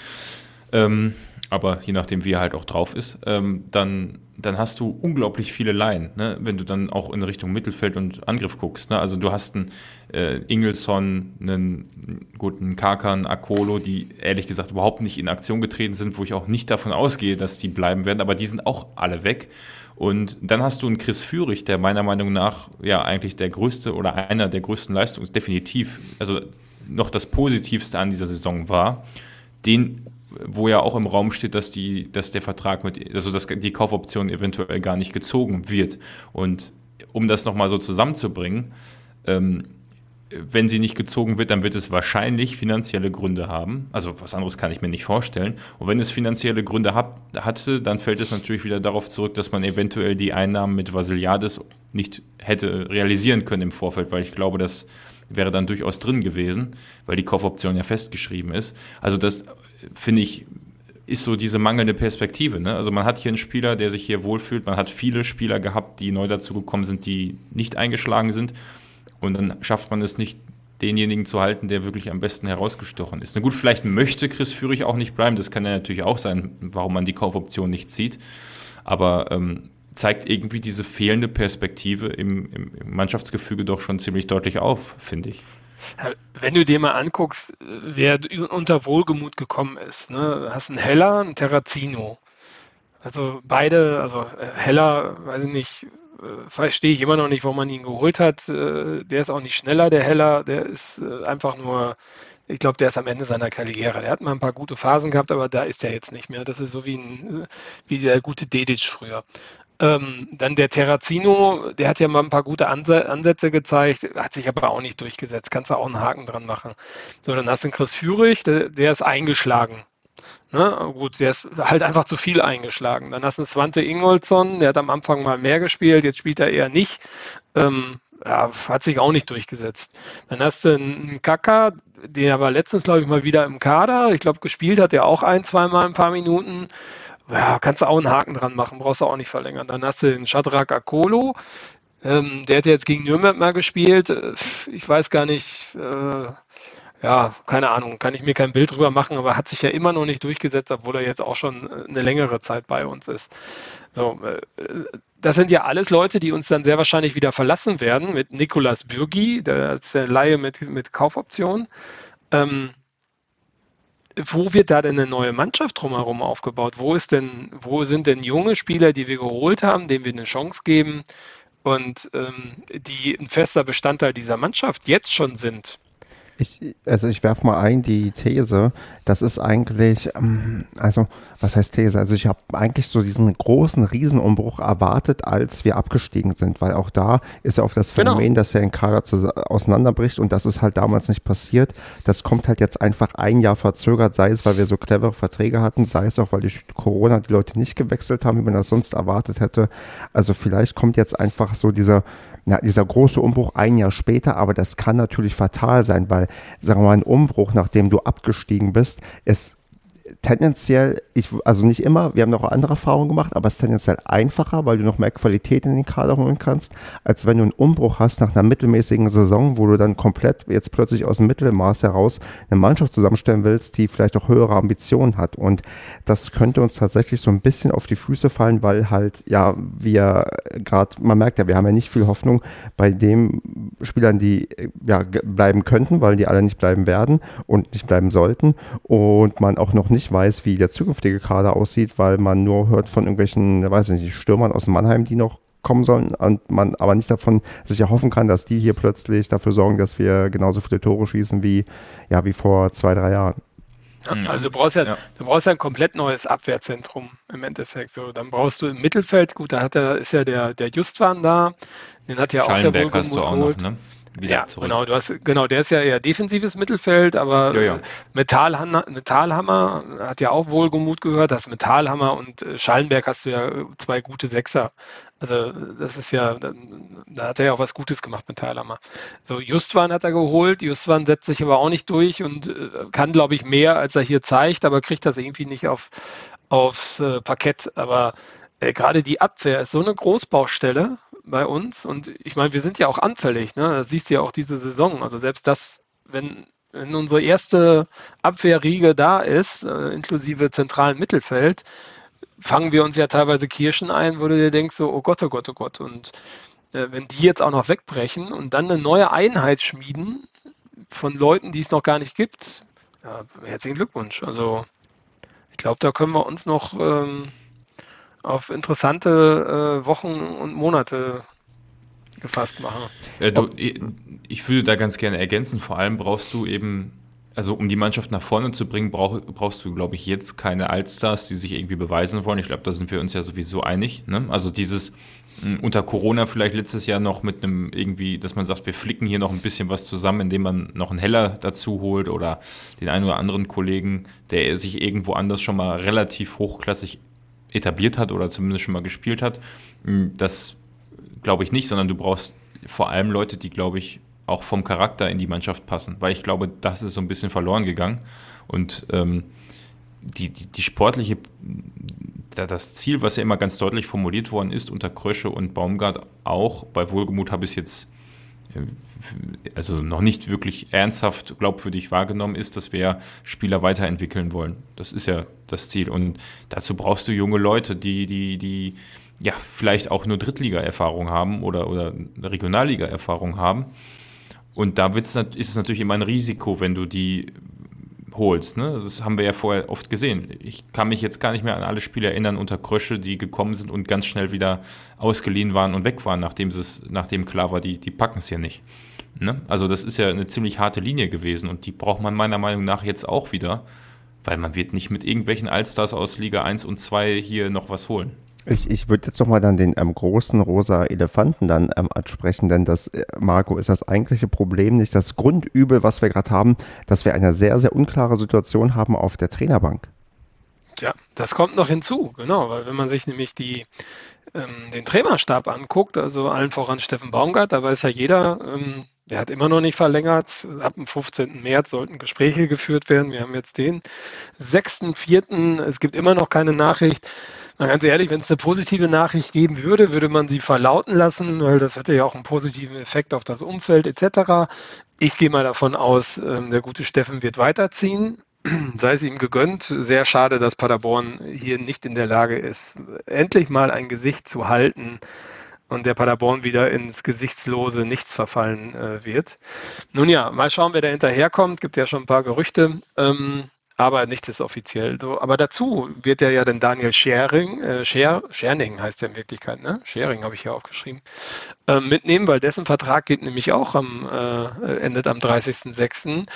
ähm, aber je nachdem, wie er halt auch drauf ist, ähm, dann, dann hast du unglaublich viele Laien, ne? wenn du dann auch in Richtung Mittelfeld und Angriff guckst. Ne? Also du hast einen äh, Ingelsson, einen guten Kakan, Akolo, die ehrlich gesagt überhaupt nicht in Aktion getreten sind, wo ich auch nicht davon ausgehe, dass die bleiben werden, aber die sind auch alle weg. Und dann hast du einen Chris Führig, der meiner Meinung nach ja eigentlich der größte oder einer der größten Leistungen, definitiv, also noch das Positivste an dieser Saison war, den wo ja auch im Raum steht, dass die, dass der Vertrag mit, also dass die Kaufoption eventuell gar nicht gezogen wird. Und um das nochmal so zusammenzubringen, ähm, wenn sie nicht gezogen wird, dann wird es wahrscheinlich finanzielle Gründe haben. Also was anderes kann ich mir nicht vorstellen. Und wenn es finanzielle Gründe hat, hatte, dann fällt es natürlich wieder darauf zurück, dass man eventuell die Einnahmen mit Vasiliades nicht hätte realisieren können im Vorfeld, weil ich glaube, das wäre dann durchaus drin gewesen, weil die Kaufoption ja festgeschrieben ist. Also das finde ich, ist so diese mangelnde Perspektive. Ne? Also man hat hier einen Spieler, der sich hier wohlfühlt. Man hat viele Spieler gehabt, die neu dazugekommen sind, die nicht eingeschlagen sind. Und dann schafft man es nicht, denjenigen zu halten, der wirklich am besten herausgestochen ist. Na gut, vielleicht möchte Chris Führig auch nicht bleiben. Das kann ja natürlich auch sein, warum man die Kaufoption nicht zieht. Aber ähm, zeigt irgendwie diese fehlende Perspektive im, im, Mannschaftsgefüge doch schon ziemlich deutlich auf, finde ich. Wenn du dir mal anguckst, wer unter Wohlgemut gekommen ist, ne? hast einen Heller, einen Terrazino. Also beide, also äh, Heller, weiß ich nicht, äh, verstehe ich immer noch nicht, warum man ihn geholt hat. Äh, der ist auch nicht schneller, der Heller, der ist einfach nur, ich glaube, der ist am Ende seiner Karriere. Der hat mal ein paar gute Phasen gehabt, aber da ist er jetzt nicht mehr. Das ist so wie, ein, wie der gute Dedic früher. Ähm, dann der Terrazino, der hat ja mal ein paar gute Ansätze gezeigt, hat sich aber auch nicht durchgesetzt. Kannst du auch einen Haken dran machen. So, dann hast du den Chris Führig, der, der ist eingeschlagen. Ne? Gut, der ist halt einfach zu viel eingeschlagen. Dann hast du einen Svante Ingolson, der hat am Anfang mal mehr gespielt, jetzt spielt er eher nicht. Ähm, ja, hat sich auch nicht durchgesetzt. Dann hast du einen Kaka, der war letztens, glaube ich, mal wieder im Kader. Ich glaube, gespielt hat er auch ein, zweimal ein paar Minuten ja, kannst du auch einen Haken dran machen, brauchst du auch nicht verlängern. Dann hast du den Shadrach Akolo, ähm, der hat jetzt gegen Nürnberg mal gespielt. Äh, ich weiß gar nicht, äh, ja, keine Ahnung, kann ich mir kein Bild drüber machen, aber hat sich ja immer noch nicht durchgesetzt, obwohl er jetzt auch schon äh, eine längere Zeit bei uns ist. So, äh, das sind ja alles Leute, die uns dann sehr wahrscheinlich wieder verlassen werden, mit Nikolas Bürgi, der ist der Laie mit, mit Kaufoption. Ähm, wo wird da denn eine neue Mannschaft drumherum aufgebaut? Wo ist denn, wo sind denn junge Spieler, die wir geholt haben, denen wir eine Chance geben und ähm, die ein fester Bestandteil dieser Mannschaft jetzt schon sind? Ich, also ich werfe mal ein die These, das ist eigentlich, ähm, also was heißt These? Also ich habe eigentlich so diesen großen Riesenumbruch erwartet, als wir abgestiegen sind, weil auch da ist ja auf das genau. Phänomen, genau. dass der Kader zu, auseinanderbricht und das ist halt damals nicht passiert. Das kommt halt jetzt einfach ein Jahr verzögert, sei es, weil wir so clevere Verträge hatten, sei es auch, weil durch Corona die Leute nicht gewechselt haben, wie man das sonst erwartet hätte. Also vielleicht kommt jetzt einfach so dieser ja, dieser große Umbruch ein Jahr später, aber das kann natürlich fatal sein, weil, sagen wir mal, ein Umbruch, nachdem du abgestiegen bist, ist tendenziell, ich, also nicht immer, wir haben noch andere Erfahrungen gemacht, aber es ist tendenziell einfacher, weil du noch mehr Qualität in den Kader holen kannst, als wenn du einen Umbruch hast nach einer mittelmäßigen Saison, wo du dann komplett jetzt plötzlich aus dem Mittelmaß heraus eine Mannschaft zusammenstellen willst, die vielleicht auch höhere Ambitionen hat. Und das könnte uns tatsächlich so ein bisschen auf die Füße fallen, weil halt, ja, wir gerade, man merkt ja, wir haben ja nicht viel Hoffnung bei den Spielern, die ja bleiben könnten, weil die alle nicht bleiben werden und nicht bleiben sollten. Und man auch noch nicht weiß, wie der zukünftige Kader aussieht, weil man nur hört von irgendwelchen, weiß ich nicht, Stürmern aus Mannheim, die noch kommen sollen und man aber nicht davon sich erhoffen kann, dass die hier plötzlich dafür sorgen, dass wir genauso viele Tore schießen wie, ja, wie vor zwei, drei Jahren. Ja, also du brauchst ja, ja, du brauchst ja ein komplett neues Abwehrzentrum im Endeffekt. So, dann brauchst du im Mittelfeld, gut, da hat er, ist ja der, der Justwan da, den hat ja auch der Wohlgemut hast du auch noch, ne? Wieder ja, zurück. Genau, du hast, genau, der ist ja eher defensives Mittelfeld, aber ja, ja. Metallhammer, Metallhammer hat ja auch Wohlgemut gehört. Das Metallhammer und äh, Schallenberg hast du ja zwei gute Sechser. Also das ist ja, da hat er ja auch was Gutes gemacht mit Metallhammer. So, Justwan hat er geholt, Justwan setzt sich aber auch nicht durch und äh, kann, glaube ich, mehr, als er hier zeigt, aber kriegt das irgendwie nicht auf, aufs äh, Parkett. Aber äh, gerade die Abwehr ist so eine Großbaustelle bei uns. Und ich meine, wir sind ja auch anfällig. Ne? Das siehst du ja auch diese Saison. Also selbst das, wenn, wenn unsere erste Abwehrriege da ist, äh, inklusive zentralen Mittelfeld, fangen wir uns ja teilweise Kirschen ein, wo du dir denkst, so, oh Gott, oh Gott, oh Gott. Und äh, wenn die jetzt auch noch wegbrechen und dann eine neue Einheit schmieden von Leuten, die es noch gar nicht gibt, ja, herzlichen Glückwunsch. Also ich glaube, da können wir uns noch ähm, auf interessante äh, Wochen und Monate gefasst machen. Äh, du, ich würde da ganz gerne ergänzen, vor allem brauchst du eben, also um die Mannschaft nach vorne zu bringen, brauch, brauchst du, glaube ich, jetzt keine Allstars, die sich irgendwie beweisen wollen. Ich glaube, da sind wir uns ja sowieso einig. Ne? Also dieses hm, unter Corona vielleicht letztes Jahr noch mit einem irgendwie, dass man sagt, wir flicken hier noch ein bisschen was zusammen, indem man noch einen Heller dazu holt oder den einen oder anderen Kollegen, der sich irgendwo anders schon mal relativ hochklassig etabliert hat oder zumindest schon mal gespielt hat. Hm, das glaube ich nicht, sondern du brauchst vor allem Leute, die, glaube ich, auch vom Charakter in die Mannschaft passen, weil ich glaube, das ist so ein bisschen verloren gegangen. Und ähm, die, die, die sportliche, das Ziel, was ja immer ganz deutlich formuliert worden ist unter Krösche und Baumgart auch, bei Wohlgemut habe ich es jetzt also noch nicht wirklich ernsthaft glaubwürdig wahrgenommen ist, dass wir Spieler weiterentwickeln wollen. Das ist ja das Ziel. Und dazu brauchst du junge Leute, die, die, die ja vielleicht auch nur Drittliga-Erfahrung haben oder, oder Regionalliga-Erfahrung haben. Und da wird's, ist es natürlich immer ein Risiko, wenn du die holst. Ne? Das haben wir ja vorher oft gesehen. Ich kann mich jetzt gar nicht mehr an alle Spiele erinnern unter Krösche, die gekommen sind und ganz schnell wieder ausgeliehen waren und weg waren, nachdem, nachdem klar war, die, die packen es hier nicht. Ne? Also das ist ja eine ziemlich harte Linie gewesen und die braucht man meiner Meinung nach jetzt auch wieder, weil man wird nicht mit irgendwelchen Allstars aus Liga 1 und 2 hier noch was holen. Ich, ich würde jetzt nochmal dann den ähm, großen rosa Elefanten dann ähm, ansprechen, denn das, äh, Marco, ist das eigentliche Problem nicht das Grundübel, was wir gerade haben, dass wir eine sehr, sehr unklare Situation haben auf der Trainerbank. Ja, das kommt noch hinzu, genau, weil wenn man sich nämlich die, ähm, den Trainerstab anguckt, also allen voran Steffen Baumgart, da weiß ja jeder, ähm, der hat immer noch nicht verlängert. Ab dem 15. März sollten Gespräche geführt werden. Wir haben jetzt den 6.4. Es gibt immer noch keine Nachricht. Na, ganz ehrlich, wenn es eine positive Nachricht geben würde, würde man sie verlauten lassen, weil das hätte ja auch einen positiven Effekt auf das Umfeld etc. Ich gehe mal davon aus, ähm, der gute Steffen wird weiterziehen. sei es ihm gegönnt. Sehr schade, dass Paderborn hier nicht in der Lage ist, endlich mal ein Gesicht zu halten und der Paderborn wieder ins gesichtslose Nichts verfallen äh, wird. Nun ja, mal schauen, wer da hinterherkommt. Gibt ja schon ein paar Gerüchte. Ähm, aber nichts ist offiziell so. Aber dazu wird ja ja dann Daniel Schering, äh, Scher, Scherning heißt er in Wirklichkeit, ne? Schering habe ich hier aufgeschrieben, äh, mitnehmen, weil dessen Vertrag geht nämlich auch am, äh, endet am 30.06.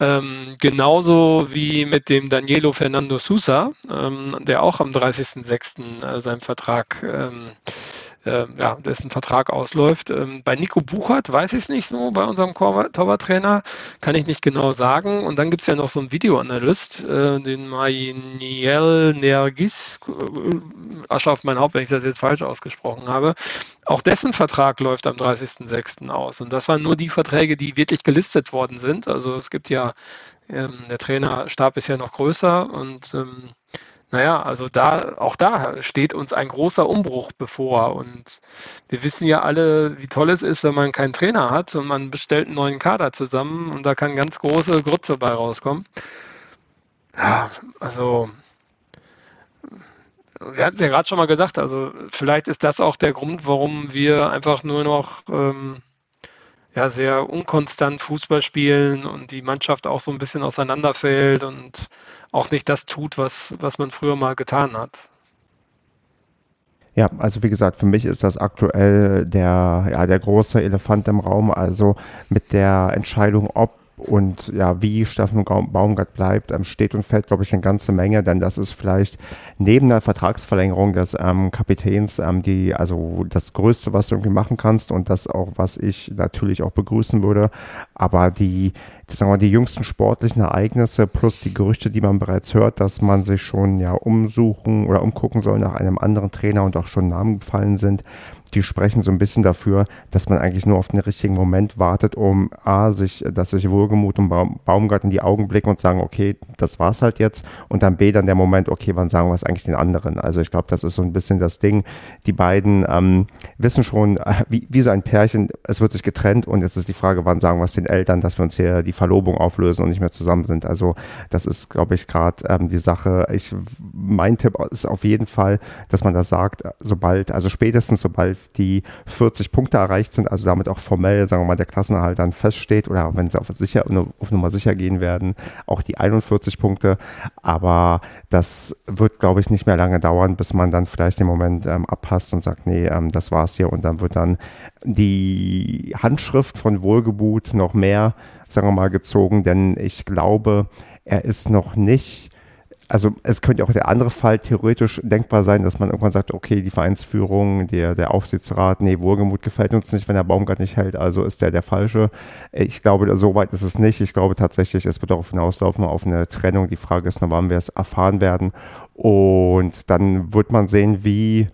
Ähm, genauso wie mit dem Danielo Fernando Sousa, ähm, der auch am 30.06. Äh, seinen Vertrag ähm, äh, ja, dessen Vertrag ausläuft. Ähm, bei Nico Buchert weiß ich es nicht so, bei unserem Torwarttrainer kann ich nicht genau sagen. Und dann gibt es ja noch so einen Videoanalyst, äh, den Mayniel Nergis, äh, Asche auf mein Haupt, wenn ich das jetzt falsch ausgesprochen habe. Auch dessen Vertrag läuft am 30.06. aus. Und das waren nur die Verträge, die wirklich gelistet worden sind. Also es gibt ja, ähm, der Trainerstab ist ja noch größer und ähm, naja, also da, auch da steht uns ein großer Umbruch bevor. Und wir wissen ja alle, wie toll es ist, wenn man keinen Trainer hat und man bestellt einen neuen Kader zusammen und da kann ganz große Grütze bei rauskommen. Ja, also wir hatten es ja gerade schon mal gesagt, also vielleicht ist das auch der Grund, warum wir einfach nur noch ähm, ja, sehr unkonstant Fußball spielen und die Mannschaft auch so ein bisschen auseinanderfällt und auch nicht das tut, was, was man früher mal getan hat. Ja, also wie gesagt, für mich ist das aktuell der, ja, der große Elefant im Raum. Also mit der Entscheidung, ob und ja, wie Steffen Baumgart bleibt, ähm, steht und fällt, glaube ich, eine ganze Menge, denn das ist vielleicht neben der Vertragsverlängerung des ähm, Kapitäns ähm, die, also das Größte, was du irgendwie machen kannst und das auch, was ich natürlich auch begrüßen würde. Aber die, sagen wir, die jüngsten sportlichen Ereignisse plus die Gerüchte, die man bereits hört, dass man sich schon ja umsuchen oder umgucken soll nach einem anderen Trainer und auch schon Namen gefallen sind, die sprechen so ein bisschen dafür, dass man eigentlich nur auf den richtigen Moment wartet, um A, sich, dass sich Wohlgemut und Baumgart in die Augen blicken und sagen, okay, das war's halt jetzt. Und dann B, dann der Moment, okay, wann sagen wir es eigentlich den anderen? Also ich glaube, das ist so ein bisschen das Ding. Die beiden ähm, wissen schon, äh, wie, wie so ein Pärchen, es wird sich getrennt und jetzt ist die Frage, wann sagen wir es den Eltern, dass wir uns hier die Verlobung auflösen und nicht mehr zusammen sind. Also das ist, glaube ich, gerade ähm, die Sache. Ich, mein Tipp ist auf jeden Fall, dass man das sagt, sobald, also spätestens sobald die 40 Punkte erreicht sind, also damit auch formell, sagen wir mal, der Klassenerhalt dann feststeht oder wenn sie auf, sicher, auf Nummer sicher gehen werden, auch die 41 Punkte. Aber das wird, glaube ich, nicht mehr lange dauern, bis man dann vielleicht den Moment ähm, abpasst und sagt, nee, ähm, das war's hier. Und dann wird dann die Handschrift von Wohlgebut noch mehr, sagen wir mal, gezogen, denn ich glaube, er ist noch nicht also es könnte auch der andere Fall theoretisch denkbar sein, dass man irgendwann sagt, okay, die Vereinsführung, der, der Aufsichtsrat, nee, Wohlgemut gefällt uns nicht, wenn der Baumgart nicht hält, also ist der der Falsche. Ich glaube, so weit ist es nicht. Ich glaube tatsächlich, es wird darauf hinauslaufen, auf eine Trennung. Die Frage ist nur, wann wir es erfahren werden. Und dann wird man sehen, wie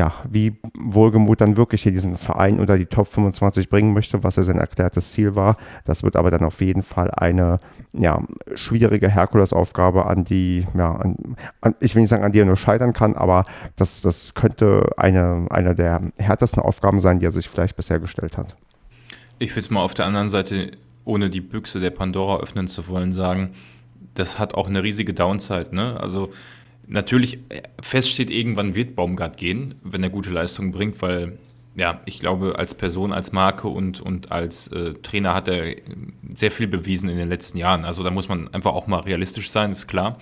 ja, wie Wohlgemut dann wirklich hier diesen Verein unter die Top 25 bringen möchte, was ja sein erklärtes Ziel war. Das wird aber dann auf jeden Fall eine ja, schwierige Herkulesaufgabe, an die, ja, an, an, ich will nicht sagen, an die er nur scheitern kann, aber das, das könnte eine, eine der härtesten Aufgaben sein, die er sich vielleicht bisher gestellt hat. Ich will es mal auf der anderen Seite, ohne die Büchse der Pandora öffnen zu wollen, sagen, das hat auch eine riesige Downside. Ne? Also natürlich äh, feststeht, irgendwann wird Baumgart gehen, wenn er gute Leistungen bringt, weil ja, ich glaube, als Person, als Marke und, und als äh, Trainer hat er sehr viel bewiesen in den letzten Jahren. Also da muss man einfach auch mal realistisch sein, ist klar.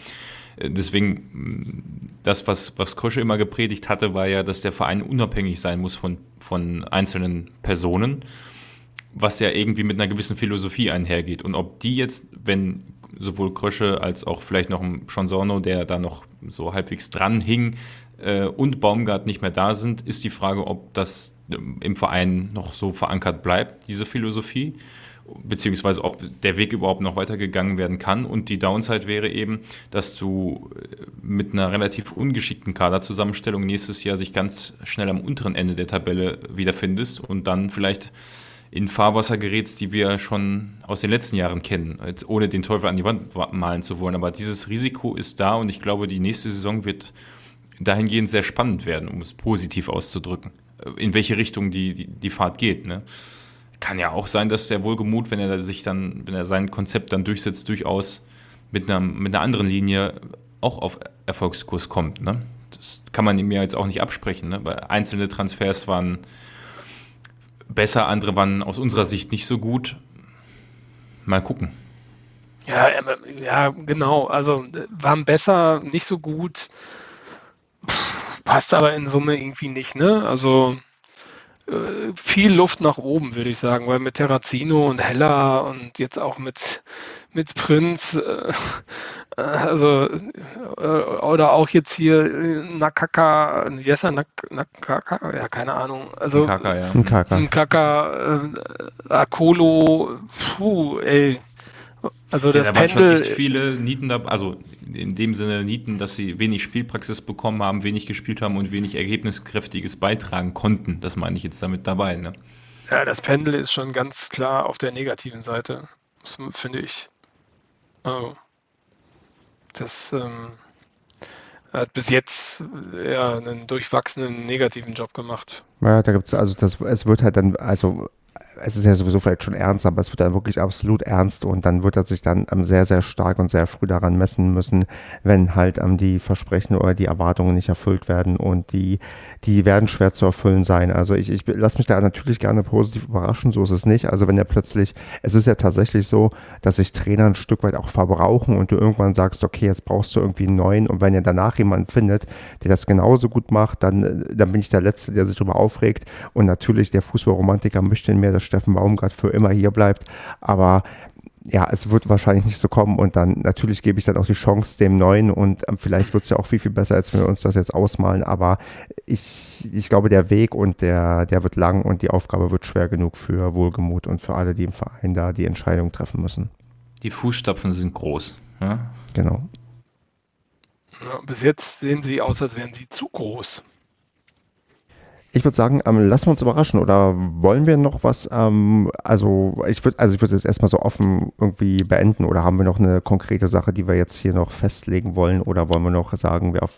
Äh, deswegen, mm, das, was, was Krösche immer gepredigt hatte, war ja, dass der Verein unabhängig sein muss von, von einzelnen Personen, was ja irgendwie mit einer gewissen Philosophie einhergeht. Und ob die jetzt, wenn sowohl Krösche als auch vielleicht noch ein Schonsorno, der da noch so halbwegs dran hing, äh, und Baumgart nicht mehr da sind, ist die Frage, ob das ähm, im Verein noch so verankert bleibt, diese Philosophie, beziehungsweise ob der Weg überhaupt noch weitergegangen werden kann. Und die Downside wäre eben, dass du äh, mit einer relativ ungeschickten Kaderzusammenstellung nächstes Jahr sich ganz schnell am unteren Ende der Tabelle wiederfindest und dann vielleicht in Fahrwasser gerätst, die wir schon aus den letzten Jahren kennen, jetzt ohne den Teufel an die Wand malen zu wollen. Aber dieses Risiko ist da und ich glaube, die nächste Saison wird dahingehend sehr spannend werden, um es positiv auszudrücken, äh, in welche Richtung die, die, die Fahrt geht. Ne? Kann ja auch sein, dass der Wohlgemut, wenn er sich dann, wenn er sein Konzept dann durchsetzt, durchaus mit einer, mit einer anderen Linie auch auf Erfolgskurs kommt. Ne? Das kann man ihm ja jetzt auch nicht absprechen. Ne? Weil einzelne Transfers waren besser, andere waren aus unserer Sicht nicht so gut. Mal gucken. Ja, ja, genau. Also waren besser, nicht so gut. Pff, passt aber in Summe irgendwie nicht, ne? Also äh, viel Luft nach oben, würde ich sagen, weil mit Terrazino und Hella und jetzt auch mit, mit Prinz, äh, äh also äh, oder auch jetzt hier Nakaka, wie heißt er, Nak, Nakaka? Ja, keine Ahnung. Also Nkaka, ja. Nkaka, Nkaka äh, Akolo, puh, ey. Also das ja, da Pendel, waren schon echt viele Nieten dabei, also in dem Sinne Nieten, dass sie wenig Spielpraxis bekommen haben, wenig gespielt haben und wenig Ergebniskräftiges beitragen konnten. Das meine ich jetzt damit dabei. Ne? Ja, das Pendel ist schon ganz klar auf der negativen Seite, finde ich. Oh. Das ähm, hat bis jetzt eher einen durchwachsenen negativen Job gemacht. Ja, da gibt es also das, es wird halt dann, also es ist ja sowieso vielleicht schon ernst, aber es wird dann wirklich absolut ernst und dann wird er sich dann ähm, sehr, sehr stark und sehr früh daran messen müssen, wenn halt ähm, die Versprechen oder die Erwartungen nicht erfüllt werden und die, die werden schwer zu erfüllen sein. Also ich, ich lasse mich da natürlich gerne positiv überraschen, so ist es nicht. Also wenn er plötzlich, es ist ja tatsächlich so, dass sich Trainer ein Stück weit auch verbrauchen und du irgendwann sagst, okay, jetzt brauchst du irgendwie einen neuen und wenn ihr danach jemanden findet, der das genauso gut macht, dann, dann bin ich der Letzte, der sich darüber aufregt und natürlich der Fußballromantiker möchte in mir das Steffen Baumgart für immer hier bleibt. Aber ja, es wird wahrscheinlich nicht so kommen und dann natürlich gebe ich dann auch die Chance dem Neuen und ähm, vielleicht wird es ja auch viel, viel besser, als wenn wir uns das jetzt ausmalen, aber ich, ich glaube, der Weg und der, der wird lang und die Aufgabe wird schwer genug für Wohlgemut und für alle, die im Verein da die Entscheidung treffen müssen. Die Fußstapfen sind groß. Ja? Genau. Ja, bis jetzt sehen sie aus, als wären sie zu groß. Ich würde sagen, ähm, lassen wir uns überraschen oder wollen wir noch was, ähm, also ich würde also ich jetzt erstmal so offen irgendwie beenden oder haben wir noch eine konkrete Sache, die wir jetzt hier noch festlegen wollen oder wollen wir noch sagen, wer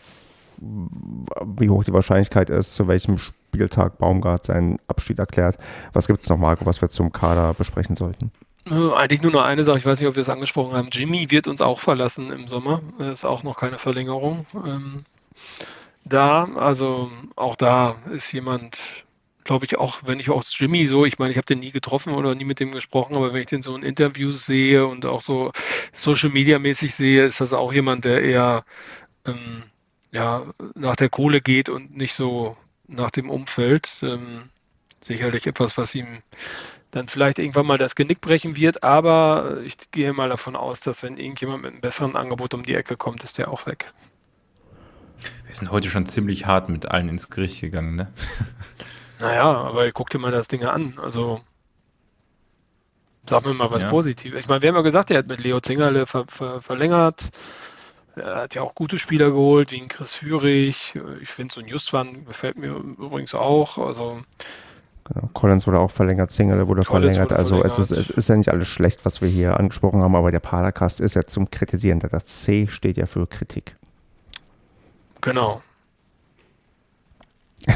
wie hoch die Wahrscheinlichkeit ist, zu welchem Spieltag Baumgart seinen Abschied erklärt. Was gibt es noch, Marco, was wir zum Kader besprechen sollten? Äh, eigentlich nur noch eine Sache, ich weiß nicht, ob wir es angesprochen haben. Jimmy wird uns auch verlassen im Sommer. Ist auch noch keine Verlängerung. Ähm, da. Also auch da ist jemand, glaube ich, auch wenn ich aus Jimmy so, ich meine, ich habe den nie getroffen oder nie mit dem gesprochen, aber wenn ich den so in Interviews sehe und auch so Social Media mäßig sehe, ist das auch jemand, der eher ähm, ja, nach der Kohle geht und nicht so nach dem Umfeld. Ähm, sicherlich etwas, was ihm dann vielleicht irgendwann mal das Genick brechen wird, aber ich gehe mal davon aus, dass wenn irgendjemand mit einem besseren Angebot um die Ecke kommt, ist der auch weg. Wir sind heute schon ziemlich hart mit allen ins Gericht gegangen, ne? Naja, aber guck dir mal das Ding an. Also, sag mir mal was ja. Positives. Ich meine, wir haben ja gesagt, er hat mit Leo Zingerle ver ver verlängert. Er hat ja auch gute Spieler geholt, wie ein Chris Führig. Ich finde, so ein Justwan gefällt mir übrigens auch. Also, Genau. Collins wurde auch verlängert, Zingerle wurde Collins verlängert. Wurde also verlängert. Es, ist, es ist ja nicht alles schlecht, was wir hier angesprochen haben, aber der Padercast ist ja zum Kritisieren. Das C steht ja für Kritik. Genau.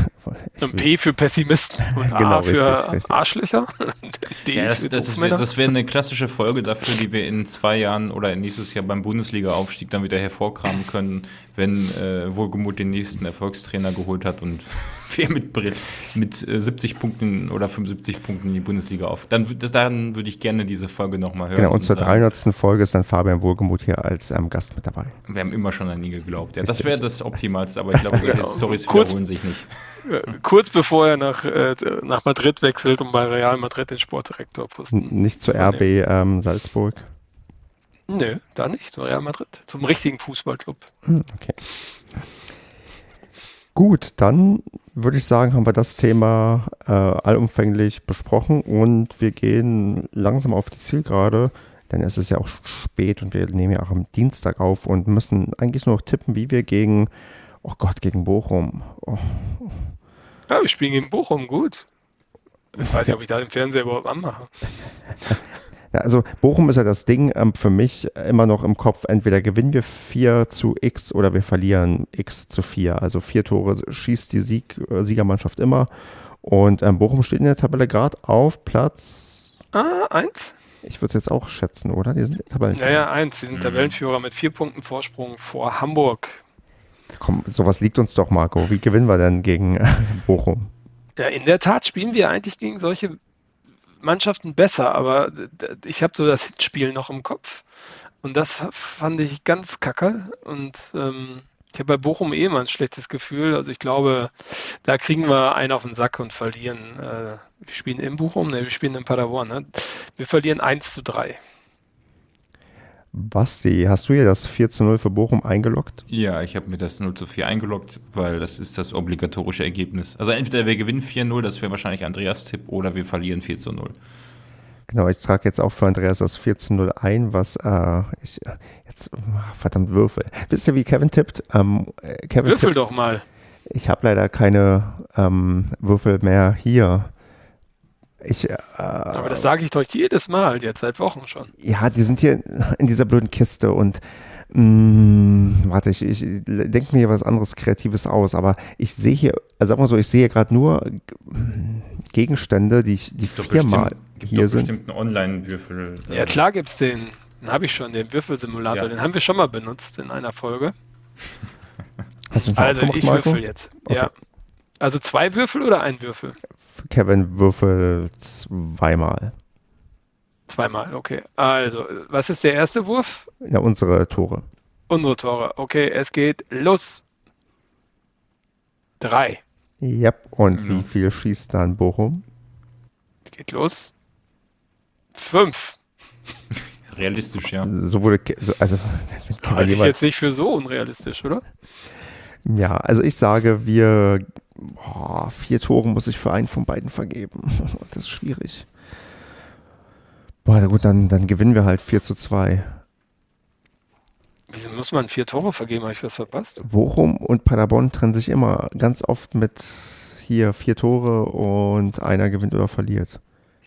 Ein P für Pessimisten und A genau, für richtig, richtig. Arschlöcher. ja, das, das, das wäre eine klassische Folge dafür, die wir in zwei Jahren oder nächstes Jahr beim Bundesliga-Aufstieg dann wieder hervorkramen können, wenn äh, Wohlgemut den nächsten Erfolgstrainer geholt hat und wir mit, mit 70 äh, Punkten oder 75 Punkten in die Bundesliga auf. Dann, das, dann würde ich gerne diese Folge nochmal hören. Genau, und, und zur 300. Folge ist dann Fabian Wohlgemuth hier als ähm, Gast mit dabei. Wir haben immer schon an ihn geglaubt. Ja, das wäre das Optimalste, aber ich glaube, solche genau. Storys wiederholen sich nicht. Kurz bevor er nach, äh, nach Madrid wechselt, um bei Real Madrid den Sportdirektorposten Nicht zu RB ähm, Salzburg. Nö, da nicht, zu Real Madrid. Zum richtigen Fußballclub. Hm, okay. Gut, dann würde ich sagen, haben wir das Thema äh, allumfänglich besprochen und wir gehen langsam auf die Zielgerade, denn es ist ja auch spät und wir nehmen ja auch am Dienstag auf und müssen eigentlich nur noch tippen, wie wir gegen, oh Gott, gegen Bochum. Oh. Ja, wir spielen gegen Bochum, gut. Ich weiß nicht, ob ich da den Fernseher überhaupt anmache. Ja, also Bochum ist ja das Ding ähm, für mich immer noch im Kopf, entweder gewinnen wir 4 zu X oder wir verlieren X zu 4. Also vier Tore schießt die Sieg, äh, Siegermannschaft immer. Und ähm, Bochum steht in der Tabelle gerade auf Platz ah, 1. Ich würde es jetzt auch schätzen, oder? Die sind Tabellenführer. Naja, eins. Die sind mhm. Tabellenführer mit vier Punkten Vorsprung vor Hamburg. Komm, sowas liegt uns doch, Marco. Wie gewinnen wir denn gegen Bochum? Ja, in der Tat spielen wir eigentlich gegen solche Mannschaften besser, aber ich habe so das Hitspiel noch im Kopf. Und das fand ich ganz kacke. Und ähm, ich habe bei Bochum eh immer ein schlechtes Gefühl. Also ich glaube, da kriegen wir einen auf den Sack und verlieren. Äh, wir spielen in Bochum, ne, wir spielen in Paderborn. Ne? Wir verlieren 1 zu 3. Basti, hast du hier das 4 zu 0 für Bochum eingeloggt? Ja, ich habe mir das 0 zu 4 eingeloggt, weil das ist das obligatorische Ergebnis. Also entweder wir gewinnen 4-0, das wäre wahrscheinlich Andreas Tipp, oder wir verlieren 4 zu 0. Genau, ich trage jetzt auch für Andreas das 4 zu 0 ein, was äh, ich jetzt, verdammt, Würfel. Wisst ihr, wie Kevin tippt? Ähm, Kevin Würfel tippt, doch mal. Ich habe leider keine ähm, Würfel mehr hier. Ich, äh, Aber das sage ich doch jedes Mal, jetzt seit Wochen schon. Ja, die sind hier in dieser blöden Kiste und mh, mm, warte, ich, ich denke mir hier was anderes Kreatives aus, aber ich sehe hier, also sag mal so, ich sehe gerade nur Gegenstände, die, die viermal hier sind. bestimmt einen Online-Würfel. Ja, äh, klar gibt es den. Den habe ich schon, den Würfelsimulator. Ja. Den haben wir schon mal benutzt in einer Folge. Hast du einen Also ich Marco? würfel jetzt. Okay. Ja. Also zwei Würfel oder ein Würfel? Kevin würfel zweimal. Zweimal, okay. Also, was ist der erste Wurf? Ja, unsere Tore. Unsere Tore. Okay, es geht los. Drei. Ja, und mhm. wie viel schießt dann Bochum? Es geht los. Fünf. Realistisch, ja. So wurde, also, Halte ich jetzt nicht für so unrealistisch, oder? Ja, also ich sage, wir boah, vier Tore muss ich für einen von beiden vergeben. Das ist schwierig. Boah, gut, dann, dann gewinnen wir halt 4 zu 2. Wieso muss man vier Tore vergeben? Habe ich was verpasst? Bochum und Paderborn trennen sich immer ganz oft mit hier vier Tore und einer gewinnt oder verliert.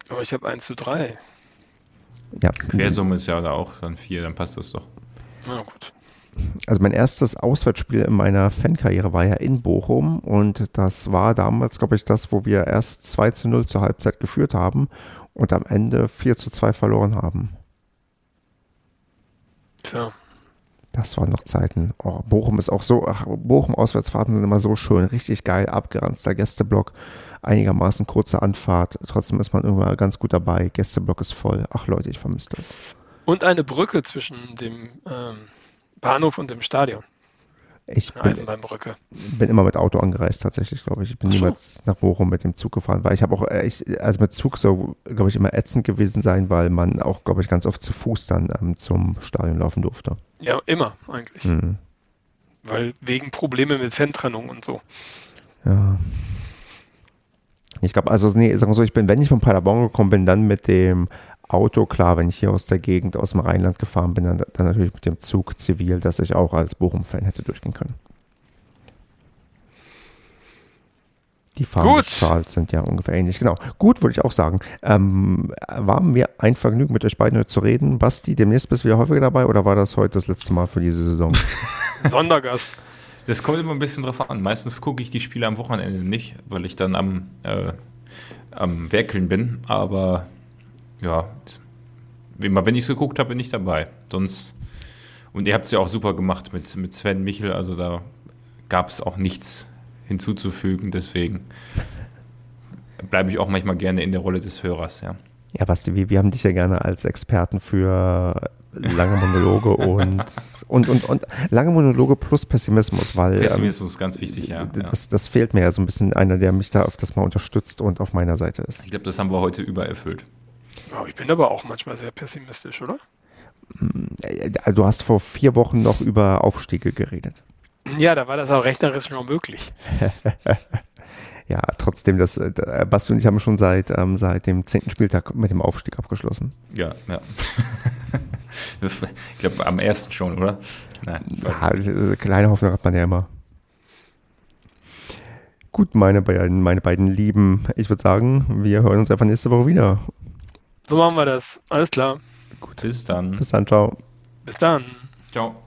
Aber ich habe 1 zu 3. Ja. Quersumme ist ja da auch dann vier, dann passt das doch. Na gut also mein erstes Auswärtsspiel in meiner Fankarriere war ja in Bochum und das war damals, glaube ich, das, wo wir erst 2 zu 0 zur Halbzeit geführt haben und am Ende 4 zu 2 verloren haben. Tja. Das waren noch Zeiten. Oh, Bochum ist auch so, ach, Bochum-Auswärtsfahrten sind immer so schön, richtig geil, abgeranzter Gästeblock, einigermaßen kurze Anfahrt, trotzdem ist man irgendwann ganz gut dabei, Gästeblock ist voll. Ach Leute, ich vermisse das. Und eine Brücke zwischen dem ähm, Bahnhof und im Stadion. Ich bin, bin, immer mit Auto angereist, tatsächlich, glaube ich. Ich bin so. niemals nach Bochum mit dem Zug gefahren, weil ich habe auch, äh, ich, also mit Zug so, glaube ich, immer ätzend gewesen sein, weil man auch, glaube ich, ganz oft zu Fuß dann ähm, zum Stadion laufen durfte. Ja, immer eigentlich. Mhm. Weil wegen Probleme mit Fantrennung und so. Ja. Ich glaube, also, nee, sagen wir so, ich bin, wenn ich von Paderborn gekommen bin, dann mit dem Auto, klar, wenn ich hier aus der Gegend, aus dem Rheinland gefahren bin, dann, dann natürlich mit dem Zug zivil, dass ich auch als Bochum-Fan hätte durchgehen können. Die Fahrradschals sind ja ungefähr ähnlich. Genau. Gut, würde ich auch sagen. Ähm, war mir ein Vergnügen, mit euch beiden heute zu reden. Basti, demnächst bist du wieder häufiger dabei oder war das heute das letzte Mal für diese Saison? Sondergast. Das kommt immer ein bisschen drauf an. Meistens gucke ich die Spiele am Wochenende nicht, weil ich dann am, äh, am Werkeln bin. Aber ja, immer wenn ich es geguckt habe, bin ich dabei. Sonst, und ihr habt es ja auch super gemacht mit, mit Sven Michel, also da gab es auch nichts hinzuzufügen, deswegen bleibe ich auch manchmal gerne in der Rolle des Hörers, ja. Ja, Basti, wir, wir haben dich ja gerne als Experten für lange Monologe und, und, und, und lange Monologe plus Pessimismus, weil. Pessimismus ist ganz wichtig, ja. Das, das fehlt mir ja so ein bisschen einer, der mich da öfters mal unterstützt und auf meiner Seite ist. Ich glaube, das haben wir heute übererfüllt. Oh, ich bin aber auch manchmal sehr pessimistisch, oder? Also du hast vor vier Wochen noch über Aufstiege geredet. Ja, da war das auch rechnerisch noch möglich. ja, trotzdem, das, äh, Basti und ich haben schon seit, ähm, seit dem zehnten Spieltag mit dem Aufstieg abgeschlossen. Ja, ja. ich glaube, am ersten schon, oder? Nein, ja, äh, kleine Hoffnung hat man ja immer. Gut, meine beiden, meine beiden Lieben, ich würde sagen, wir hören uns einfach nächste Woche wieder. So machen wir das. Alles klar. Gut, bis dann. Bis dann, ciao. Bis dann. Ciao.